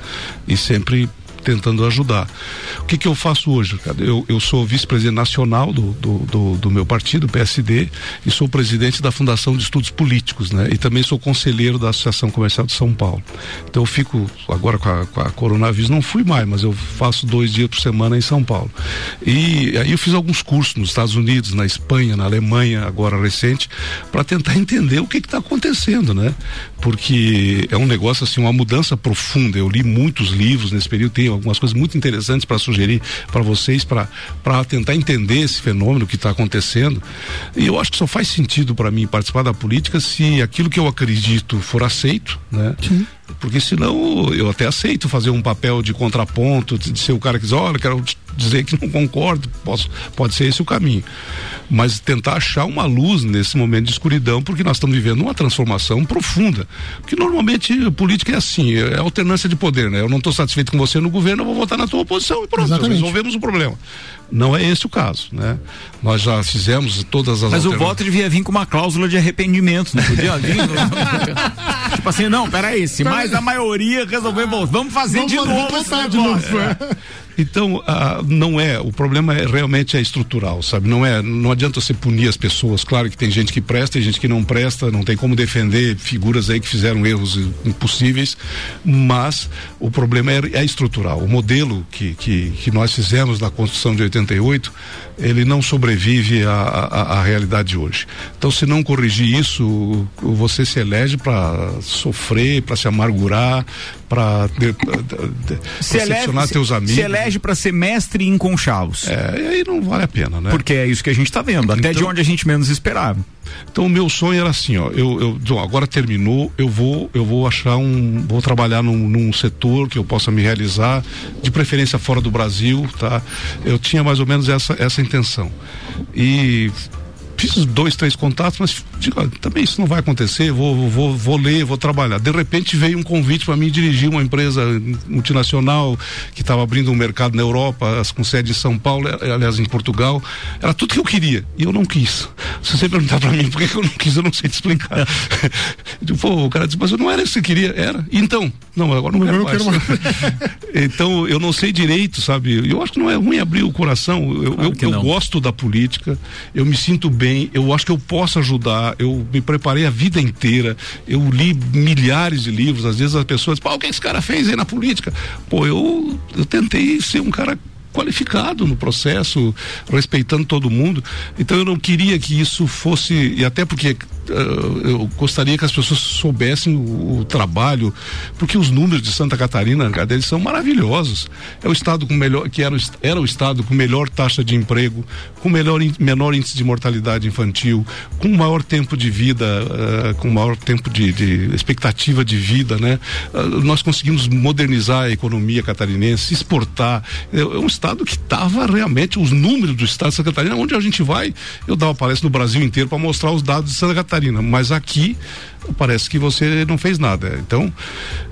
D: e sempre tentando ajudar. O que que eu faço hoje? Eu, eu sou vice-presidente nacional do, do, do, do meu partido, PSD, e sou presidente da Fundação de Estudos Políticos, né? E também sou conselheiro da Associação Comercial de São Paulo. Então eu fico, agora com a, com a coronavírus, não fui mais, mas eu faço dois dias por semana em São Paulo. E aí eu fiz alguns cursos nos Estados Unidos, na Espanha, na Alemanha, agora recente, para tentar entender o que está acontecendo, né? Porque é um negócio assim, uma mudança profunda. Eu li muitos livros nesse período, tenho algumas coisas muito interessantes para sugerir para vocês, para tentar entender esse fenômeno que está acontecendo. E eu acho que só faz sentido para mim participar da política se aquilo que eu acredito for aceito, né? Porque senão eu até aceito fazer um papel de contraponto, de ser o cara que diz, olha, quero dizer que não concordo, posso, pode ser esse o caminho. Mas tentar achar uma luz nesse momento de escuridão, porque nós estamos vivendo uma transformação profunda. Porque normalmente a política é assim, é alternância de poder, né? Eu não estou satisfeito com você no governo, eu vou votar na tua oposição e pronto,
E: Exatamente.
D: resolvemos o problema. Não é esse o caso, né? Nós já fizemos todas as
A: Mas o voto devia vir com uma cláusula de arrependimento, não podia vir? tipo assim, não, peraí, se mais a maioria resolver, vol- vamos fazer
E: Vamos
A: de
E: fazer
A: novo
E: votar de novo, é.
D: Então, ah, não é, o problema é realmente é estrutural, sabe? Não é, não adianta você punir as pessoas. Claro que tem gente que presta, tem gente que não presta, não tem como defender figuras aí que fizeram erros impossíveis, mas o problema é, é estrutural. O modelo que, que, que nós fizemos na Constituição de 88, ele não sobrevive à, à, à realidade de hoje. Então, se não corrigir isso, você se elege para sofrer, para se amargurar, para
A: Se elege,
D: decepcionar teus amigos.
A: se elege pra ser mestre em conchavos.
D: É, e aí não vale a pena, né?
A: Porque é isso que a gente tá vendo, até de
D: Então-
A: onde a gente menos esperava.
D: Então o meu sonho era assim, ó, eu, eu agora terminou, eu vou, eu vou achar um, vou trabalhar num, num setor que eu possa me realizar, de preferência fora do Brasil, tá? Eu tinha mais ou menos essa, essa intenção. E fiz dois, três contatos, mas digo, também isso não vai acontecer, vou, vou, vou ler, vou trabalhar. De repente veio um convite para mim dirigir uma empresa multinacional que estava abrindo um mercado na Europa, com sede em São Paulo, eh, aliás em Portugal. Era tudo que eu queria e eu não quis. Se você perguntar para mim por que eu não quis, eu não sei te explicar. Pô, o cara disse, mas não era isso que você queria? Era. Então, não, agora não quero
E: Agora eu
D: mais.
E: quero
D: então, eu não sei direito, sabe? Eu acho que não é ruim abrir o coração. Eu,
A: Claro
D: eu, eu
A: não.
D: gosto da política, eu me sinto bem, eu acho que eu posso ajudar, eu me preparei a vida inteira, eu li milhares de livros, às vezes as pessoas, pô, o que esse cara fez aí na política? Pô, eu, eu tentei ser um cara qualificado no processo, respeitando todo mundo. Então eu não queria que isso fosse, e até porque eh, eu gostaria que as pessoas soubessem o, o trabalho, porque os números de Santa Catarina, cara, eles são maravilhosos. É o estado com melhor, que era, era o estado com melhor taxa de emprego, com melhor, menor índice de mortalidade infantil, com maior tempo de vida, eh, com maior tempo de, de expectativa de vida, né? Ah, nós conseguimos modernizar a economia catarinense, exportar. É, é um estado que estava realmente os números do estado de Santa Catarina, onde a gente vai, eu dava palestra no Brasil inteiro para mostrar os dados de Santa Catarina, mas aqui parece que você não fez nada. Então,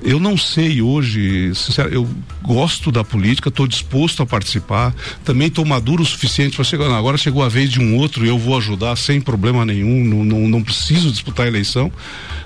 D: eu não sei hoje, sincero, eu gosto da política, estou disposto a participar, também estou maduro o suficiente para chegar. agora chegou a vez de um outro, eu vou ajudar sem problema nenhum, não, não, não preciso disputar a eleição.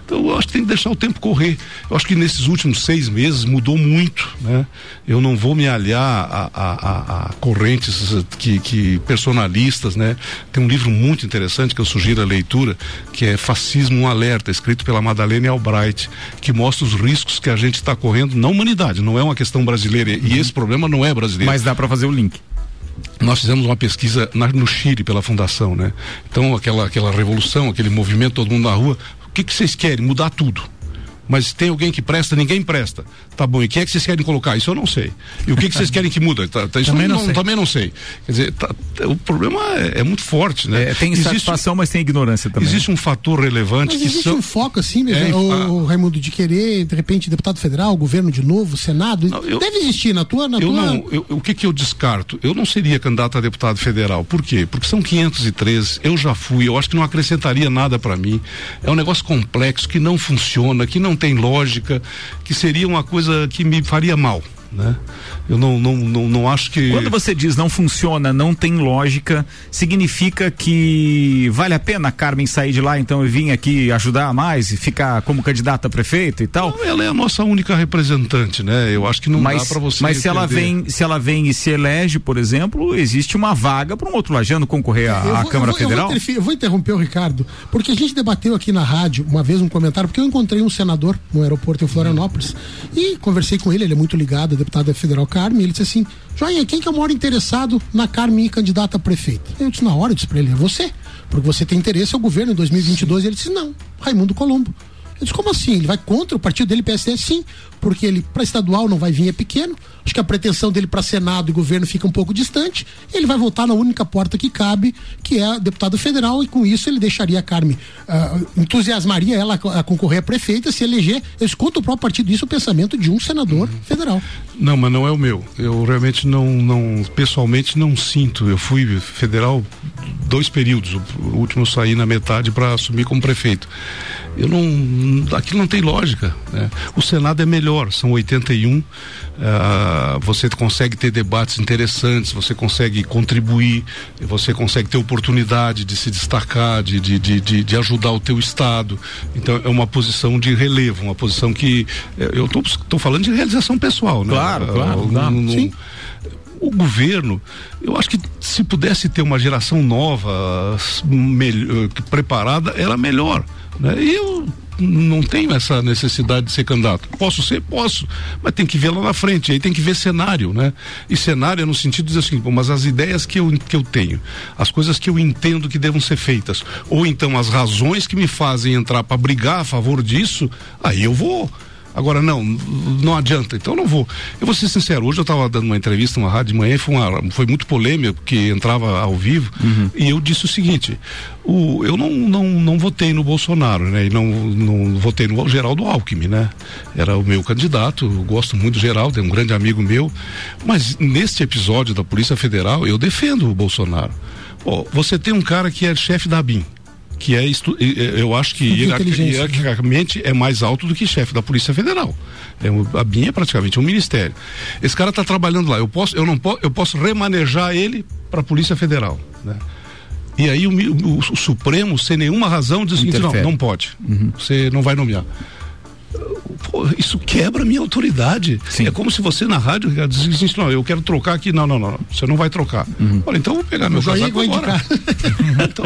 D: Então, eu acho que tem que deixar o tempo correr. Eu acho que nesses últimos seis meses mudou muito, né? Eu não vou me aliar a, a, a- a correntes que, que personalistas, né? Tem um livro muito interessante que eu sugiro a leitura, que é Fascismo um Alerta, escrito pela Madalene Albright, que mostra os riscos que a gente está correndo na humanidade. Não é uma questão brasileira e esse problema não é brasileiro.
A: Mas dá pra fazer o link.
D: Nós fizemos uma pesquisa na- no Chile pela fundação, né? Então aquela aquela revolução, aquele movimento todo mundo na rua, o que que vocês querem? Mudar tudo. Mas tem alguém que presta, ninguém presta. Tá bom, e quem é que vocês querem colocar? Isso eu não sei. E o que, que vocês querem que muda? Tá, tá, isso
C: Também
D: eu
C: não sei.
D: também não sei. Quer dizer, tá- o problema é, é muito forte, né?
A: É, tem insatisfação, mas tem ignorância também.
D: Existe um fator relevante
E: Mas
D: que
E: existe
D: são.
E: um foco assim, mesmo,
D: É,
E: o,
D: ah.
E: o Raimundo, de querer, de repente, deputado federal, governo de novo, Senado.
D: Não, eu-
E: Deve existir na tua. Na
D: Eu
E: tua...
D: não, eu- o que que eu descarto? Eu não seria candidato a deputado federal. Por quê? Porque são 513, eu já fui, eu acho que não acrescentaria nada para mim. É um negócio complexo que não funciona, que não tem lógica, que seria uma coisa que me faria mal, né? Eu não não, não, não acho que
A: Quando você diz não funciona, não tem lógica, significa que vale a pena a Carmen sair de lá, então, e vir aqui ajudar mais e ficar como candidata a prefeito e tal?
D: Não, ela é a nossa única representante, né? Eu acho que não dá
A: Mas,
D: para você
A: mas se ela vem, se ela vem e se elege, por exemplo, existe uma vaga para um outro lajano concorrer à,
E: Eu
A: à
E: vou-
A: Câmara
E: eu vou- eu
A: Federal?
E: vou interferir- Eu vou interromper o Ricardo, porque a gente debateu aqui na rádio uma vez um comentário, porque eu encontrei um senador no aeroporto em Florianópolis e conversei com ele, ele é muito ligado, deputada federal Carmen, ele disse assim: Joinha, quem que é o maior interessado na Carmen candidata a prefeita? Eu disse na hora, eu disse pra ele: é você, porque você tem interesse ao governo em 2022. E ele disse: não, Raimundo Colombo. Eu disse, como assim? Ele vai contra o partido dele, PSD? Sim, porque ele para estadual não vai vir, é pequeno. Acho que a pretensão dele para Senado e governo fica um pouco distante. Ele vai votar na única porta que cabe, que é deputado federal, e com isso ele deixaria a Carme, ah, entusiasmaria ela a, concorrer a prefeita, se eleger. Eu escuto o próprio partido, isso é o pensamento de um senador federal.
D: Não, mas não é o meu. Eu realmente não, não, pessoalmente não sinto. Eu fui federal dois períodos. O, o último eu saí na metade para assumir como prefeito. Eu não, aquilo não tem lógica. Né? O Senado é melhor, são 81. ah, você consegue ter debates interessantes, você consegue contribuir, você consegue ter oportunidade de se destacar, de, de, de, de, ajudar o teu estado. Então é uma posição de relevo, uma posição que eh, eu estou falando de realização pessoal, né?
A: Claro,
D: Ah,
A: claro,
D: não-
A: claro.
D: não-
E: Sim.
D: o governo, eu acho que se pudesse ter uma geração nova, melhor, que preparada, era melhor. Né? E eu não tenho essa necessidade de ser candidato. Posso ser? Posso. Mas tem que ver lá na frente. Aí tem que ver cenário, né? E cenário é no sentido de dizer assim, bom, mas as ideias que eu, que eu tenho, as coisas que eu entendo que devam ser feitas, ou então as razões que me fazem entrar para brigar a favor disso, aí eu vou. Agora, não, não adianta, então eu não vou. Eu vou ser sincero, hoje eu estava dando uma entrevista numa rádio de manhã e foi, uma, foi muito polêmica, porque entrava ao vivo, e eu disse o seguinte: o, eu não, não, não votei no Bolsonaro, né? E não, não votei no Geraldo Alckmin, né? Era o meu candidato, eu gosto muito do Geraldo, é um grande amigo meu. Mas neste episódio da Polícia Federal, eu defendo o Bolsonaro. Pô, você tem um cara que é chefe da BIM que é estu- eu acho que hierarquicamente é mais alto do que chefe da Polícia Federal. É um- a BIM é praticamente um ministério. Esse cara está trabalhando lá. Eu posso, eu não posso, eu posso remanejar ele para a Polícia Federal, né? E aí o, o- o Supremo, sem nenhuma razão, diz não, não pode. Você não vai nomear. Pô, isso quebra a minha autoridade.
A: Sim.
D: É como se você na rádio dizia assim, não, eu quero trocar aqui. Não, não, não, você não vai trocar. Olha, então eu vou pegar meu casaco agora. Então,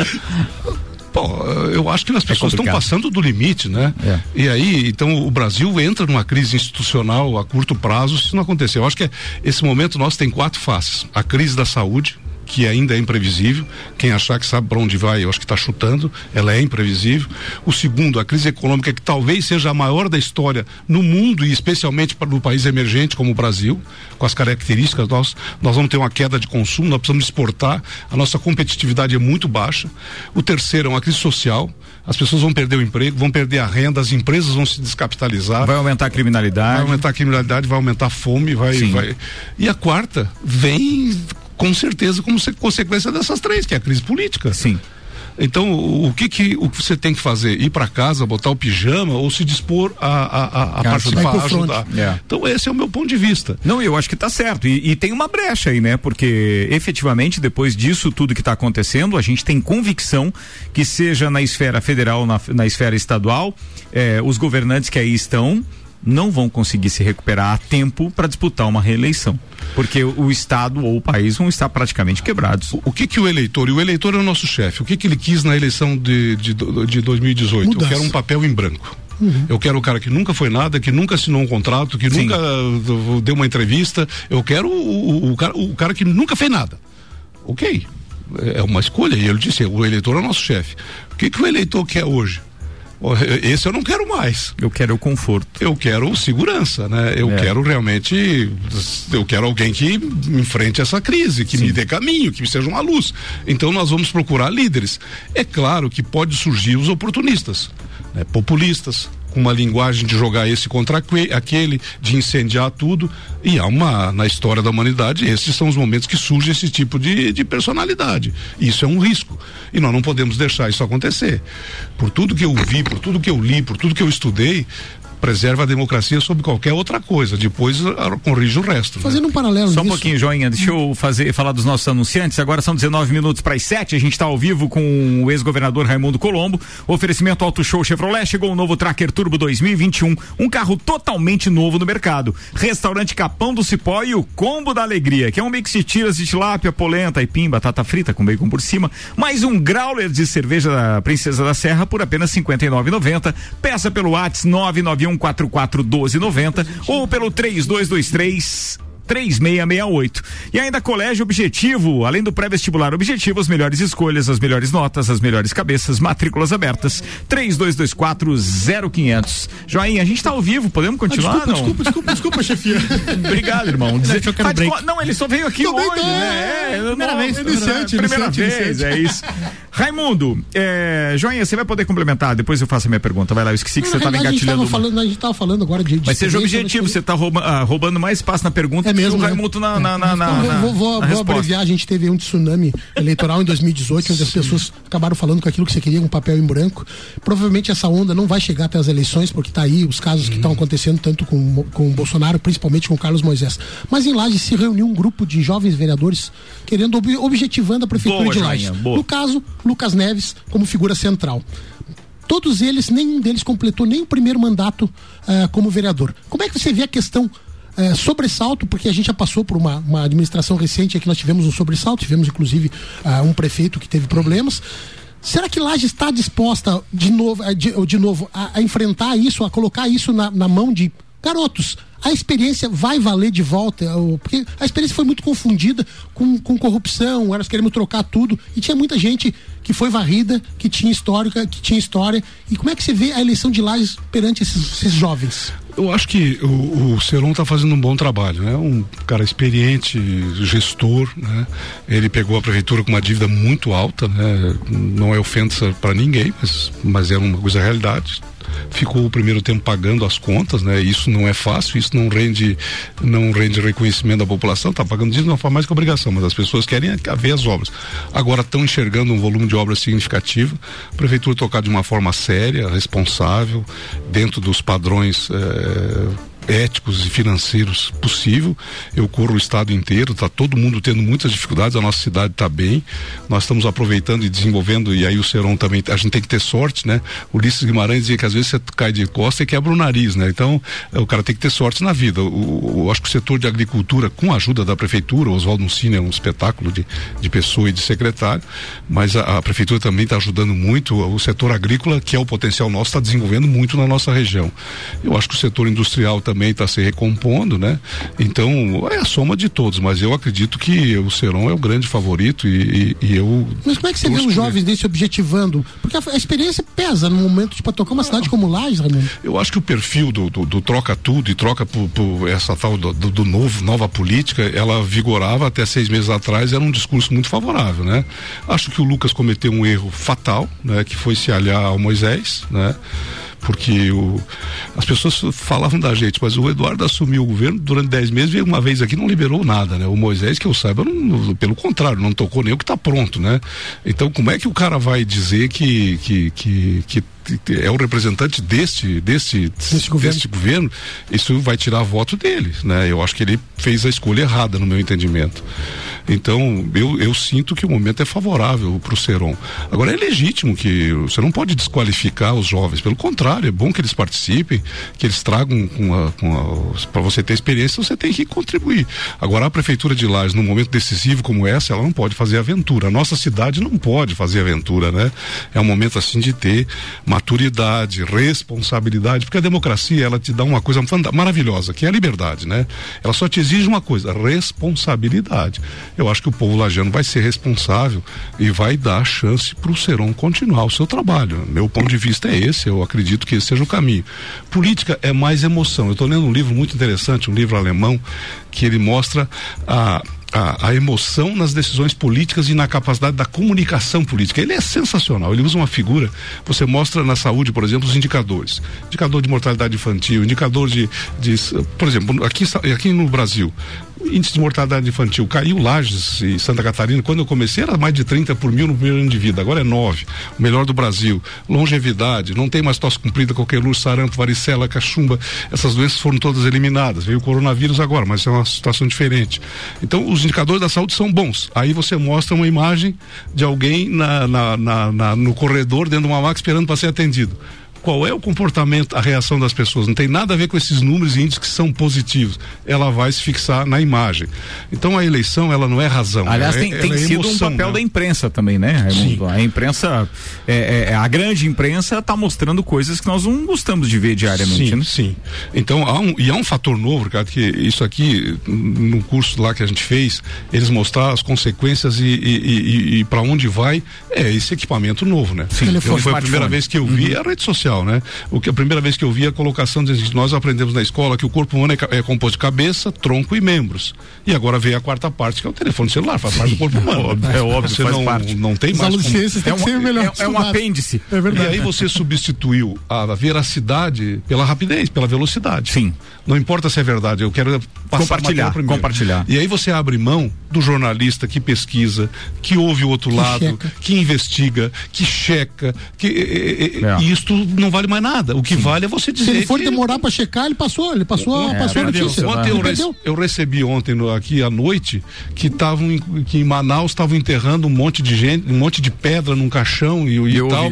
D: Pô, eu acho que as pessoas estão
A: complicado.
D: passando do limite, né?
A: É.
D: E aí, então o Brasil entra numa crise institucional a curto prazo se não acontecer. Eu acho que é- esse momento nosso tem quatro faces: a crise da saúde, que ainda é imprevisível. Quem achar que sabe para onde vai, eu acho que está chutando. Ela é imprevisível. O segundo, a crise econômica, que talvez seja a maior da história no mundo e especialmente para no país emergente como o Brasil, com as características nós nós vamos ter uma queda de consumo, nós precisamos exportar. A nossa competitividade é muito baixa. O terceiro é uma crise social. As pessoas vão perder o emprego, vão perder a renda, as empresas vão se descapitalizar.
A: Vai aumentar a criminalidade.
D: Vai aumentar a criminalidade, vai aumentar a fome, vai, vai. E a quarta vem com certeza como se- consequência dessas três, que é a crise política.
A: Sim.
D: Então, o, que que o que você tem que fazer? Ir para casa, botar o pijama ou se dispor a, a, a, a participar, a ajudar?
A: É.
D: Então, esse é o meu ponto de vista.
A: Não, eu acho que tá certo. E, e tem uma brecha aí, né? Porque efetivamente, depois disso tudo que está acontecendo, a gente tem convicção que seja na esfera federal, na, na esfera estadual, eh, os governantes que aí estão não vão conseguir se recuperar a tempo para disputar uma reeleição. Porque o, Estado ou o país vão estar praticamente quebrados.
D: O, o que que o eleitor, e o eleitor é o nosso chefe, o que que ele quis na eleição de, de, de 2018?
E: Mudança.
D: Eu quero um papel em branco. Eu quero o cara que nunca foi nada, que nunca assinou um contrato, que
A: Sim.
D: nunca uh, deu uma entrevista. Eu quero o, o- o cara, o cara que nunca fez nada. Ok. É uma escolha. E ele disse: o eleitor é o nosso chefe. O que, que o eleitor quer hoje? Esse eu não quero mais.
A: Eu quero o conforto.
D: Eu quero segurança, né? Eu é. quero realmente, eu quero alguém que enfrente essa crise, que Sim. me dê caminho, que seja uma luz. Então nós vamos procurar líderes. É claro que pode surgir os oportunistas, né? populistas, com uma linguagem de jogar esse contra aquele, de incendiar tudo. E há uma, na história da humanidade, esses são os momentos que surge esse tipo de, de personalidade. Isso é um risco. E nós não podemos deixar isso acontecer. Por tudo que eu vi, por tudo que eu li, por tudo que eu estudei, preserva a democracia sobre qualquer outra coisa. Depois ah, corrige o resto.
E: Né? Fazendo né? um paralelo.
A: Só um pouquinho, Joinha. Deixa eu fazer, falar dos nossos anunciantes. Agora são 19 minutos para as 7. A gente está ao vivo com o ex-governador Raimundo Colombo. Oferecimento Auto Show Chevrolet. Chegou o novo Tracker Turbo 2021. Um carro totalmente novo no mercado. Restaurante Capão do Cipó e o Combo da Alegria, que é um mix de tiras de tilápia, polenta, e pim, batata frita com bacon por cima. Mais um growler de cerveja da Princesa da Serra por apenas R$ 59,90. Peça pelo WhatsApp 991 44 12 90 ou pelo 3223 3668. E ainda Colégio Objetivo, além do pré-vestibular Objetivo, as melhores escolhas, as melhores notas, as melhores cabeças, matrículas abertas. 3224 0500. Joinha, a gente está ao vivo, podemos continuar?
E: Ah, desculpa,
A: não?
E: desculpa, desculpa, desculpa, chefia.
A: Obrigado, irmão. Dizer,
E: que eu quero break.
A: Não, ele só veio aqui hoje, né?
E: É, primeira não, vez,
A: iniciante, primeira iniciante, vez, iniciante. é isso. Raimundo, é, Joinha, você vai poder complementar, depois eu faço a minha pergunta. Vai lá, eu esqueci que você estava engatilhando.
E: A gente falando, a gente estava falando agora de,
A: Mas seja objetivo, você está ah, roubando mais espaço na pergunta
E: é mesmo,
A: o Raimundo na, na, na, na,
E: então, vou, vou, na vou abreviar, a gente teve um tsunami eleitoral em 2018, onde as pessoas acabaram falando com aquilo que você queria, um papel em branco. Provavelmente essa onda não vai chegar até as eleições, porque está aí os casos que estão acontecendo, tanto com, com o Bolsonaro, principalmente com o Carlos Moisés. Mas em Laje se reuniu um grupo de jovens vereadores querendo, objetivando a prefeitura boa, de Laje. No caso, Lucas Neves como figura central todos eles, nenhum deles completou nem o primeiro mandato uh, como vereador. Como é que você vê a questão é, sobressalto, porque a gente já passou por uma, uma administração recente que nós tivemos um sobressalto, tivemos inclusive uh, um prefeito que teve problemas. Será que Laje está disposta de novo, de, de novo a, a, enfrentar isso, a colocar isso na, na mão de garotos? a experiência vai valer de volta, porque a experiência foi muito confundida com, com corrupção, nós queremos trocar tudo, e tinha muita gente que foi varrida, que tinha histórica, que tinha história. E como é que você vê a eleição de Lages perante esses, esses jovens?
D: Eu acho que o, o Ceron está fazendo um bom trabalho, né? Um cara experiente, gestor, né? Ele pegou a prefeitura com uma dívida muito alta, né? Não é ofensa para ninguém, mas, mas é uma coisa realidade ficou o primeiro tempo pagando as contas, né? Isso não é fácil, isso não rende, não rende reconhecimento da população, está pagando isso não faz mais que obrigação, mas as pessoas querem ver as obras. Agora estão enxergando um volume de obras significativo, a prefeitura tocar de uma forma séria, responsável, dentro dos padrões eh, éticos e financeiros possível. Eu corro o estado inteiro, está todo mundo tendo muitas dificuldades, a nossa cidade está bem. Nós estamos aproveitando e desenvolvendo, e aí o Seron também, a gente tem que ter sorte, né? O Ulisses Guimarães dizia que às vezes você cai de costa e quebra o nariz, né? Então, é, o cara tem que ter sorte na vida. O, o acho que o setor de agricultura, com a ajuda da prefeitura, o Oswaldo Uncini é um espetáculo de, de pessoa e de secretário, mas a, a prefeitura também está ajudando muito. O setor agrícola, que é o potencial nosso, está desenvolvendo muito na nossa região. Eu acho que o setor industrial também também está se recompondo, né? Então é a soma de todos, mas eu acredito que o Seron é o grande favorito e, e, e eu.
E: Mas como é que você vê os jovens desse objetivando? Porque a, a, experiência pesa no momento de para tocar uma cidade como Lages, Raimundo.
D: Eu acho que o perfil do, do, do troca tudo e troca por, por essa tal do, do, do, novo nova política, ela vigorava até seis meses atrás, era um discurso muito favorável, né? Acho que o Lucas cometeu um erro fatal, né? Que foi se aliar ao Moisés, né? Porque o, as pessoas falavam da gente, mas o Eduardo assumiu o governo durante dez meses, veio uma vez aqui não liberou nada, né? O Moisés, que eu saiba, não, pelo contrário, não tocou nem o que está pronto, né? Então, como é que o cara vai dizer que, que, que, que é o representante deste, deste, deste governo. governo, isso vai tirar voto dele, né? Eu acho que ele fez a escolha errada, no meu entendimento. Então, eu, eu sinto que o momento é favorável para o Seron. Agora, é legítimo que você não pode desqualificar os jovens, pelo contrário, é bom que eles participem, que eles tragam para você ter experiência, você tem que contribuir. Agora, a Prefeitura de Lages, num momento decisivo como esse, ela não pode fazer aventura. A nossa cidade não pode fazer aventura, né? É um momento assim de ter maturidade, responsabilidade, porque a democracia, ela te dá uma coisa maravilhosa, que é a liberdade, né? Ela só te exige uma coisa, responsabilidade. Eu acho que o povo lagiano vai ser responsável e vai dar chance para o Seron continuar o seu trabalho. Meu ponto de vista é esse, eu acredito que esse seja o caminho. Política é mais emoção. Eu estou lendo um livro muito interessante, um livro alemão, que ele mostra a a, a, emoção nas decisões políticas e na capacidade da comunicação política. Ele é sensacional. Ele usa uma figura. Você mostra na saúde, por exemplo, os indicadores: indicador de mortalidade infantil, indicador de, de por exemplo, aqui, aqui no Brasil, índice de mortalidade infantil caiu Lages e Santa Catarina. Quando eu comecei era mais de 30 por mil no primeiro ano de vida, agora é 9. O melhor do Brasil. Longevidade, não tem mais tosse comprida, qualquer luz, sarampo, varicela, cachumba. Essas doenças foram todas eliminadas. Veio o coronavírus agora, mas é uma situação diferente. Então, os indicadores da saúde são bons. Aí você mostra uma imagem de alguém na, na, na no corredor, dentro de uma maca, esperando para ser atendido qual é o comportamento, a reação das pessoas. Não tem nada a ver com esses números e índices que são positivos. Ela vai se fixar na imagem. Então a eleição, ela não é razão.
A: Aliás, tem,
D: é,
A: tem
D: é
A: sido
D: emoção,
A: um papel
D: né?
A: da imprensa também, né, Raimundo? A imprensa, é, é, a grande imprensa está mostrando coisas que nós não gostamos de ver diariamente,
D: sim,
A: né?
D: Sim. Então há um, e há um fator novo, Ricardo, que isso aqui, no curso lá que a gente fez, eles mostraram as consequências e, e, e, e para onde vai, é esse equipamento novo, né?
A: Sim, foi
D: foi a primeira vez que eu vi
A: Uhum.
D: a rede social, né? O que a primeira vez que eu vi a colocação de nós aprendemos na escola que o corpo humano é, é composto de cabeça, tronco e membros. E agora veio a quarta parte, que é o telefone celular, faz parte do corpo humano.
A: óbvio, é óbvio,
D: Você
A: faz
D: não,
A: parte.
D: não tem
E: Os
D: mais como-
E: ciências
A: É
E: que ser
A: uma-
E: melhor
A: é- é um apêndice.
E: É
D: e
E: verdade.
D: aí você substituiu a veracidade pela rapidez, pela velocidade.
A: Sim.
D: Não importa se é verdade, eu quero passar
A: Compartilhar, compartilhar.
D: E aí você abre mão do jornalista que pesquisa, que ouve o outro
E: Que
D: lado,
E: checa.
D: que investiga, que checa, que e, e-
A: É.
D: e isto não vale mais nada. O que vale é você
E: Se
D: dizer
E: ele for
D: que
E: demorar para checar, ele passou, ele passou,
A: É,
E: passou a notícia.
D: Ontem eu, rece- eu recebi ontem no- aqui à noite que estavam em, que em Manaus estavam enterrando um monte de gente, um monte de pedra num caixão e, e
A: Eu
D: tal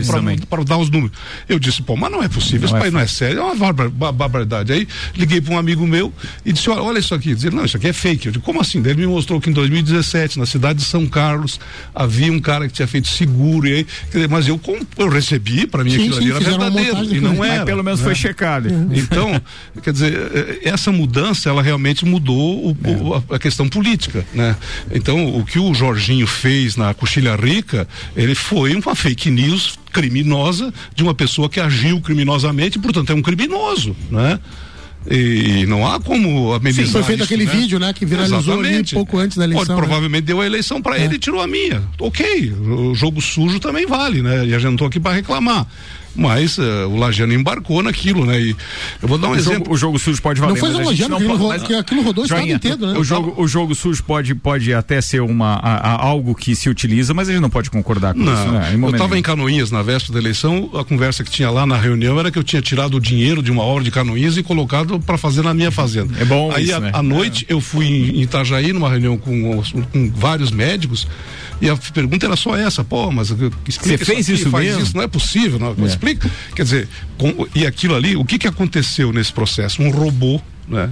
D: para dar os números. Eu disse, pô, mas não é possível, isso
A: Não é
D: aí não é sério, é uma barbar- ba- barbaridade. Aí liguei para um amigo meu e disse, olha, olha isso aqui. Dizer, não, isso aqui é fake. Eu disse, como assim? Ele me mostrou que em 2017, na cidade de São Carlos, havia um cara que tinha feito seguro e aí, mas eu, eu recebi, para mim
E: Sim,
D: aquilo
E: sim,
D: ali era verdadeiro e não.
A: Mas pelo menos foi checado.
D: Então, quer dizer, eh, essa mudança, ela realmente mudou o- o- a, questão política, né? Então, o que o Jorginho fez na Coxilha Rica, ele foi uma fake news criminosa de uma pessoa que agiu criminosamente, portanto, é um criminoso, né? E não há como amenizar
E: Foi feito
D: isso,
E: aquele
D: né?
E: vídeo, né, que viralizou ali pouco antes da eleição,
D: Pode,
E: né?
D: provavelmente deu a eleição para
E: É.
D: ele e tirou a minha. Ok, o jogo sujo também vale, né? E a gente não tô aqui para reclamar. Mas eh, o Lajano embarcou naquilo, né? E eu vou dar um
A: O
D: exemplo.
A: jogo, o jogo sujo pode valer.
E: Não foi
A: mas a
E: o Lajano,
A: não
E: aquilo
A: pode-
E: que aquilo rodou o estado
A: Joinha,
E: inteiro, né?
A: O jogo, o jogo sujo pode, pode até ser uma, a- a- algo que se utiliza, mas a gente não pode concordar com isso,
D: Não,
A: né? Em
D: eu estava em. Canoinhas na véspera da eleição, a conversa que tinha lá na reunião era que eu tinha tirado o dinheiro de uma obra de Canoinhas e colocado para fazer na minha fazenda.
A: É bom
D: Aí
A: isso,
D: à
A: né?
D: à noite eu fui em Itajaí numa reunião com, com vários médicos e a pergunta era só essa, pô, mas explica
A: Você fez
D: aqui,
A: isso
D: faz
A: mesmo?
D: isso, não é possível, não,
A: É.
D: explica. Quer dizer, com- e aquilo ali, o que que aconteceu nesse processo? Um robô né?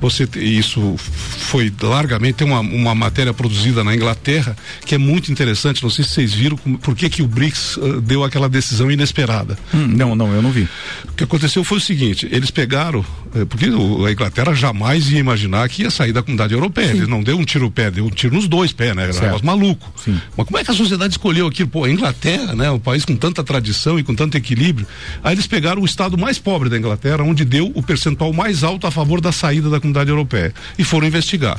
D: Você isso foi largamente tem uma, uma matéria produzida na Inglaterra que é muito interessante. Não sei se vocês viram por que que o BRICS eh, deu aquela decisão inesperada.
A: Hum, não, não, eu não vi.
D: O que aconteceu foi o seguinte: eles pegaram, porque o- a Inglaterra jamais ia imaginar que ia sair da comunidade europeia. Eles não deu um tiro no pé, deu um tiro nos dois pés, né? Era um negócio maluco.
A: Sim.
D: Mas como é que a sociedade escolheu aquilo? Pô, a Inglaterra, né? Um país com tanta tradição e com tanto equilíbrio. Aí eles pegaram o estado mais pobre da Inglaterra, onde deu o percentual mais alto a favor da saída da comunidade europeia. E foram investigar.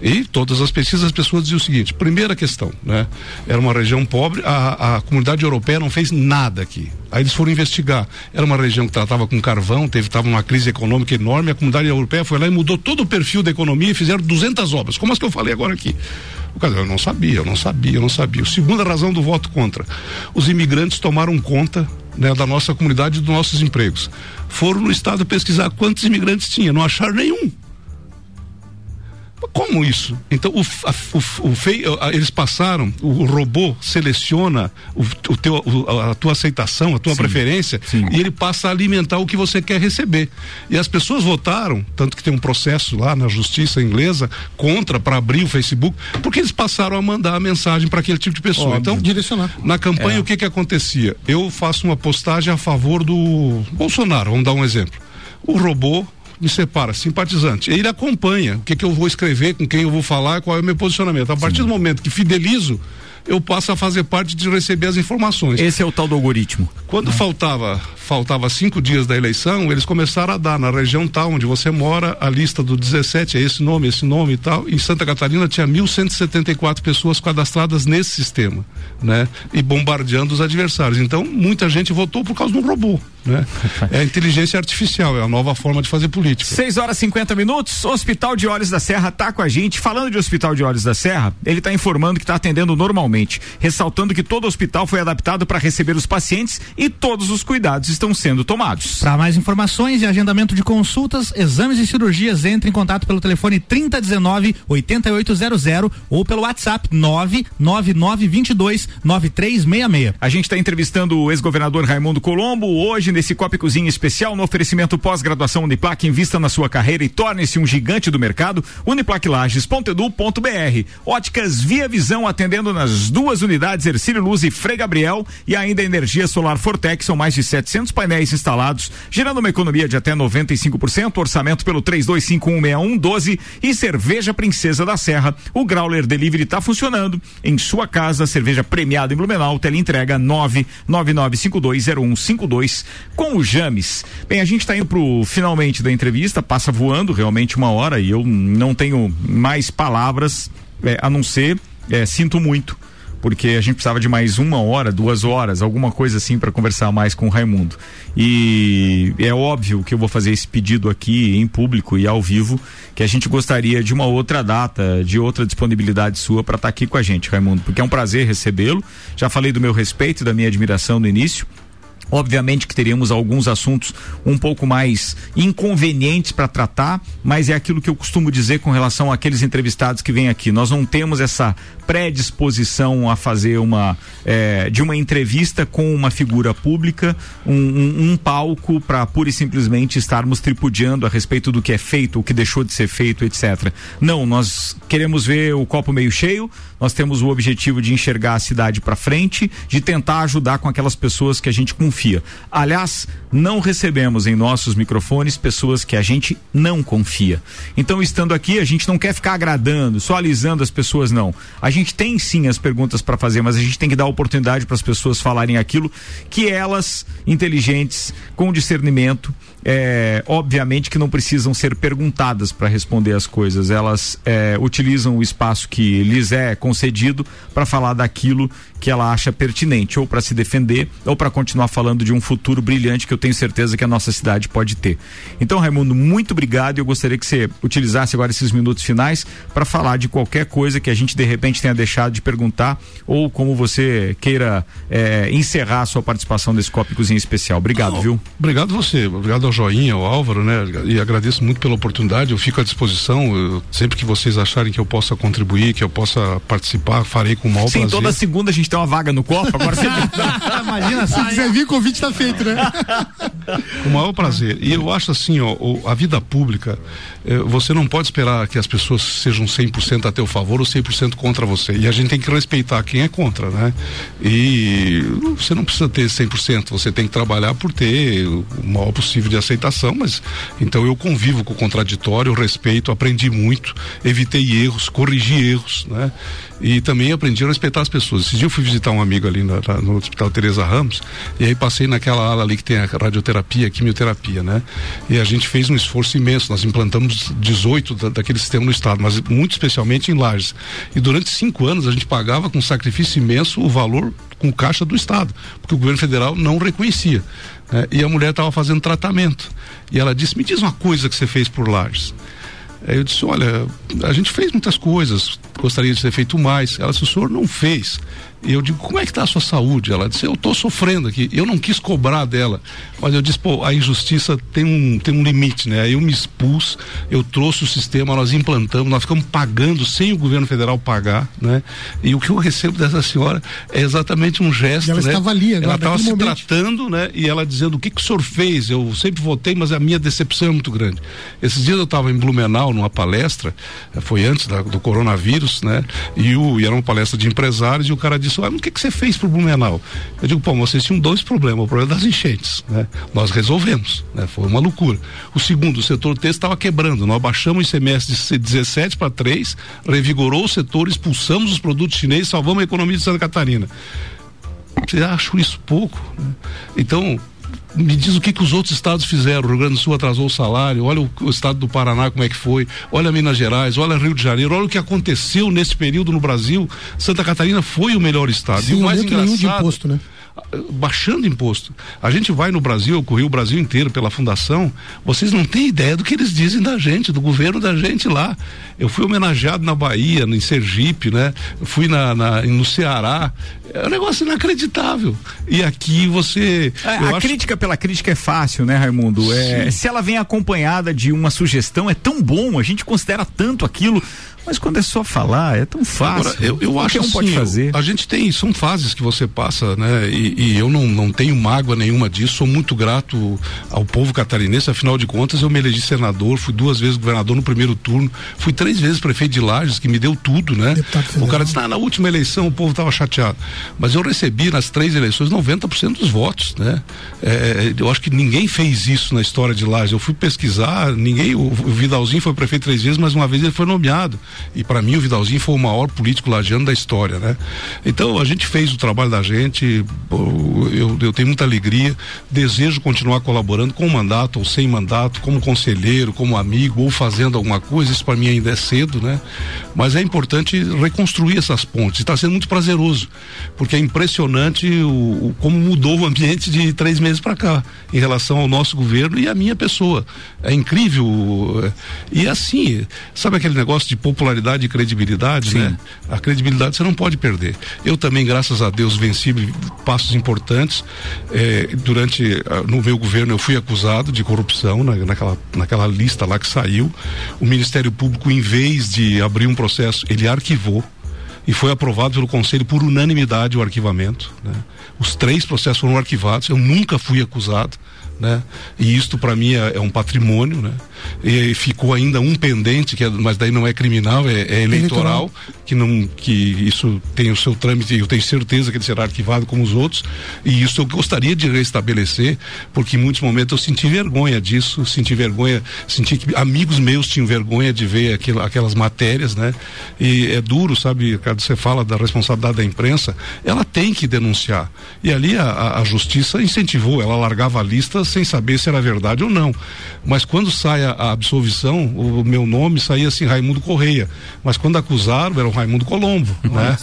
D: E todas as pesquisas, as pessoas diziam o seguinte: primeira questão, né? Era uma região pobre, a, a comunidade europeia não fez nada aqui. Aí eles foram investigar. Era uma região que tratava com carvão, teve tava uma crise econômica enorme. A comunidade europeia foi lá e mudou todo o perfil da economia e fizeram 200 obras, como as que eu falei agora aqui. O cara, eu não sabia, eu não sabia, eu não sabia. Segunda razão do voto contra: os imigrantes tomaram conta né, da nossa comunidade e dos nossos empregos. Foram no estado pesquisar quantos imigrantes tinha, não acharam nenhum. Como isso? Então, o, a, o, o fei, a, eles passaram, o, o robô seleciona o, teu, a, a tua aceitação, a tua
A: Sim,
D: preferência,
A: sim.
D: e ele passa a alimentar o que você quer receber. E as pessoas votaram, tanto que tem um processo lá na justiça inglesa contra para abrir o Facebook, porque eles passaram a mandar a mensagem para aquele tipo de pessoa.
A: Óbvio.
D: Então,
E: Direcionar.
D: na campanha,
A: É.
D: o que que acontecia? Eu faço uma postagem a favor do Bolsonaro, vamos dar um exemplo. O robô me separa, simpatizante. Ele acompanha o que, que eu vou escrever, com quem eu vou falar, qual é o meu posicionamento. A partir Sim. do momento que fidelizo, eu passo a fazer parte de receber as informações.
A: Esse é o tal do algoritmo.
D: Quando faltava faltava cinco dias da eleição, eles começaram a dar na região tal onde você mora a lista do 17, é esse nome, esse nome e tal. Em Santa Catarina tinha 1.174 pessoas cadastradas nesse sistema, né? E bombardeando os adversários. Então, muita gente votou por causa de um robô. Né? É a inteligência artificial, é a nova forma de fazer política.
A: 6 horas e 50 minutos, Hospital de Olhos da Serra está com a gente. Falando de Hospital de Olhos da Serra, ele está informando que está atendendo normalmente, ressaltando que todo hospital foi adaptado para receber os pacientes e todos os cuidados estão sendo tomados.
C: Para mais informações e agendamento de consultas, exames e cirurgias, entre em contato pelo telefone 3019 8800 ou pelo WhatsApp 99922 9366.
A: A gente está entrevistando o ex-governador Raimundo Colombo hoje nesse Copa Cozinha especial no oferecimento pós-graduação Uniplac. Invista na sua carreira e torne-se um gigante do mercado. Uniplaclages.edu.br. Óticas Via Visão atendendo nas duas unidades Ercílio Luz e Frei Gabriel e ainda energia solar Fortec são mais de 700 painéis instalados, gerando uma economia de até 95%. Orçamento pelo 32516112 e Cerveja Princesa da Serra. O Grauler Delivery está funcionando em sua casa. Cerveja premiada em Blumenau. Teleentrega 999520152 com o James. Bem, a gente está indo pro finalmente da entrevista. Passa voando realmente uma hora e eu não tenho mais palavras é, a não ser é, sinto muito porque a gente precisava de mais uma hora, duas horas, alguma coisa assim para conversar mais com o Raimundo. E é óbvio que eu vou fazer esse pedido aqui em público e ao vivo, que a gente gostaria de uma outra data, de outra disponibilidade sua para estar tá aqui com a gente, Raimundo, porque é um prazer recebê-lo. Já falei do meu respeito da minha admiração no início. Obviamente que teríamos alguns assuntos um pouco mais inconvenientes para tratar, mas é aquilo que eu costumo dizer com relação àqueles entrevistados que vêm aqui. Nós não temos essa predisposição a fazer uma é, de uma entrevista com uma figura pública, um, um, um palco para pura e simplesmente estarmos tripudiando a respeito do que é feito, o que deixou de ser feito, etc. Não, nós queremos ver o copo meio cheio, nós temos o objetivo de enxergar a cidade para frente, de tentar ajudar com aquelas pessoas que a gente confia. Aliás, não recebemos em nossos microfones pessoas que a gente não confia. Então, estando aqui, a gente não quer ficar agradando, só alisando as pessoas, não. A gente tem sim as perguntas para fazer, mas a gente tem que dar oportunidade para as pessoas falarem aquilo que elas, inteligentes, com discernimento, é, obviamente que não precisam ser perguntadas para responder as coisas. Elas é, utilizam o espaço que lhes é concedido para falar daquilo que ela acha pertinente, ou para se defender, ou para continuar falando de um futuro brilhante que eu tenho certeza que a nossa cidade pode ter. Então, Raimundo, muito obrigado. Eu gostaria que você utilizasse agora esses minutos finais para falar de qualquer coisa que a gente de repente tenha deixado de perguntar, ou como você queira é, encerrar a sua participação nesse Copa Cozinha Especial. Obrigado,
D: Não,
A: viu?
D: Obrigado você. Obrigado ao Joinha, ao Álvaro, né? E agradeço muito pela oportunidade. Eu fico à disposição. Eu, sempre que vocês acharem que eu possa contribuir, que eu possa participar, farei com o maior
A: Sim,
D: prazer.
A: toda segunda a gente tem uma vaga no Copa. Agora você.
E: Imagina, se quiser vir, o convite está feito, né?
D: Com o maior prazer. E eu acho assim, ó, a vida pública, você não pode esperar que as pessoas sejam 100% a teu favor ou 100% contra você. E a gente tem que respeitar quem é contra, né? E você não precisa ter 100%, você tem que trabalhar por ter o maior possível de aceitação, mas então eu convivo com o contraditório, respeito, aprendi muito, evitei erros, corrigi erros, né? E também aprendi a respeitar as pessoas. Esse dia eu fui visitar um amigo ali no Hospital Teresa Ramos e aí passei naquela ala ali que tem a radioterapia, a quimioterapia, né? E a gente fez um esforço imenso. Nós implantamos 18 da, daquele sistema no estado, mas muito especialmente em Lages. E durante cinco anos a gente pagava com sacrifício imenso o valor com caixa do estado, porque o governo federal não reconhecia. Né? E a mulher estava fazendo tratamento. E ela disse: Me diz uma coisa que você fez por Lages. Aí eu disse: Olha, a gente fez muitas coisas, gostaria de ter feito mais. Ela disse: O senhor não fez. E eu digo, como é que está a sua saúde? Ela disse, eu estou sofrendo aqui. Eu não quis cobrar dela, mas eu disse, pô, a injustiça tem um, tem um limite, né? Aí eu me expus, eu trouxe o sistema, nós implantamos, nós ficamos pagando sem o governo federal pagar, né? E o que eu recebo dessa senhora é exatamente um gesto,
E: ela
D: né?
E: estava ali agora,
D: Ela estava se
E: momento.
D: tratando, né? E ela dizendo, o que que o senhor fez? Eu sempre votei, mas a minha decepção é muito grande. Esses dias eu estava em Blumenau, numa palestra, foi antes da, do coronavírus, né? E, o, e era uma palestra de empresários e o cara disse disso. Ah, o que, que você fez pro Blumenau? Eu digo, pô, vocês tinham dois problemas. O problema das enchentes, né? Nós resolvemos, né? Foi uma loucura. O segundo, o setor texto estava quebrando. Nós baixamos o semestre de 17 para 3, revigorou o setor, expulsamos os produtos chineses, salvamos a economia de Santa Catarina. Você acha isso pouco? Né? Então, me diz o que, que os outros estados fizeram. O Rio Grande do Sul atrasou o salário, olha o, o, estado do Paraná como é que foi, olha Minas Gerais, olha Rio de Janeiro, olha o que aconteceu nesse período no Brasil. Santa Catarina foi o melhor estado.
E: Sim,
D: e o mais engraçado.
E: De imposto, né?
D: Baixando imposto. A gente vai no Brasil, eu corri o Brasil inteiro pela fundação, vocês não têm ideia do que eles dizem da gente, do governo da gente lá. Eu fui homenageado na Bahia, em Sergipe, né? fui na, na, no Ceará. É um negócio inacreditável. E aqui você.
A: É, a acho... crítica pela crítica é fácil, né, Raimundo? É, se ela vem acompanhada de uma sugestão, é tão bom, a gente considera tanto aquilo. Mas quando é só falar, é tão fácil. Agora,
D: eu, eu acho que um pode fazer. A gente tem, são fases que você passa, né? E, e, eu não, não tenho mágoa nenhuma disso. Sou muito grato ao povo catarinense. Afinal de contas, eu me elegi senador, fui duas vezes governador no primeiro turno, fui três vezes prefeito de Lages, que me deu tudo, né? O cara disse, ah, na última eleição o povo estava chateado. Mas eu recebi nas três eleições 90% dos votos, né? É, eu acho que ninguém fez isso na história de Lages. Eu fui pesquisar, ninguém, o, o Vidalzinho foi prefeito três vezes, mas uma vez ele foi nomeado. E para mim o Vidalzinho foi o maior político lagiano da história, né? Então a gente fez o trabalho da gente, eu, eu tenho muita alegria, desejo continuar colaborando com mandato ou sem mandato, como conselheiro, como amigo ou fazendo alguma coisa, isso para mim ainda é cedo, né? Mas é importante reconstruir essas pontes, está sendo muito prazeroso, porque é impressionante o, o como mudou o ambiente de três meses para cá em relação ao nosso governo e à minha pessoa. É incrível. E assim, sabe aquele negócio de popularidade popularidade e credibilidade, Sim. né? A credibilidade você não pode perder. Eu também, graças a Deus, venci passos importantes. Eh, durante no meu governo eu fui acusado de corrupção na, naquela, naquela lista lá que saiu. O Ministério Público, em vez de abrir um processo, ele arquivou e foi aprovado pelo Conselho por unanimidade o arquivamento. Né? Os três processos foram arquivados. Eu nunca fui acusado né? E isto para mim é, é, um patrimônio, né? E ficou ainda um pendente, que é, mas daí não é criminal, é, é eleitoral, eleitoral, que não que isso tem o seu trâmite, eu tenho certeza que ele será arquivado como os outros, e isso eu gostaria de restabelecer, porque em muitos momentos eu senti vergonha disso, senti vergonha, senti que amigos meus tinham vergonha de ver aquelas matérias, né? E é duro, sabe, quando você fala da responsabilidade da imprensa, ela tem que denunciar. E ali a, a justiça incentivou, ela largava listas sem saber se era verdade ou não. Mas quando sai a, a absolvição, o, meu nome saía assim, Raimundo Correia. Mas quando acusaram, era o Raimundo Colombo, né?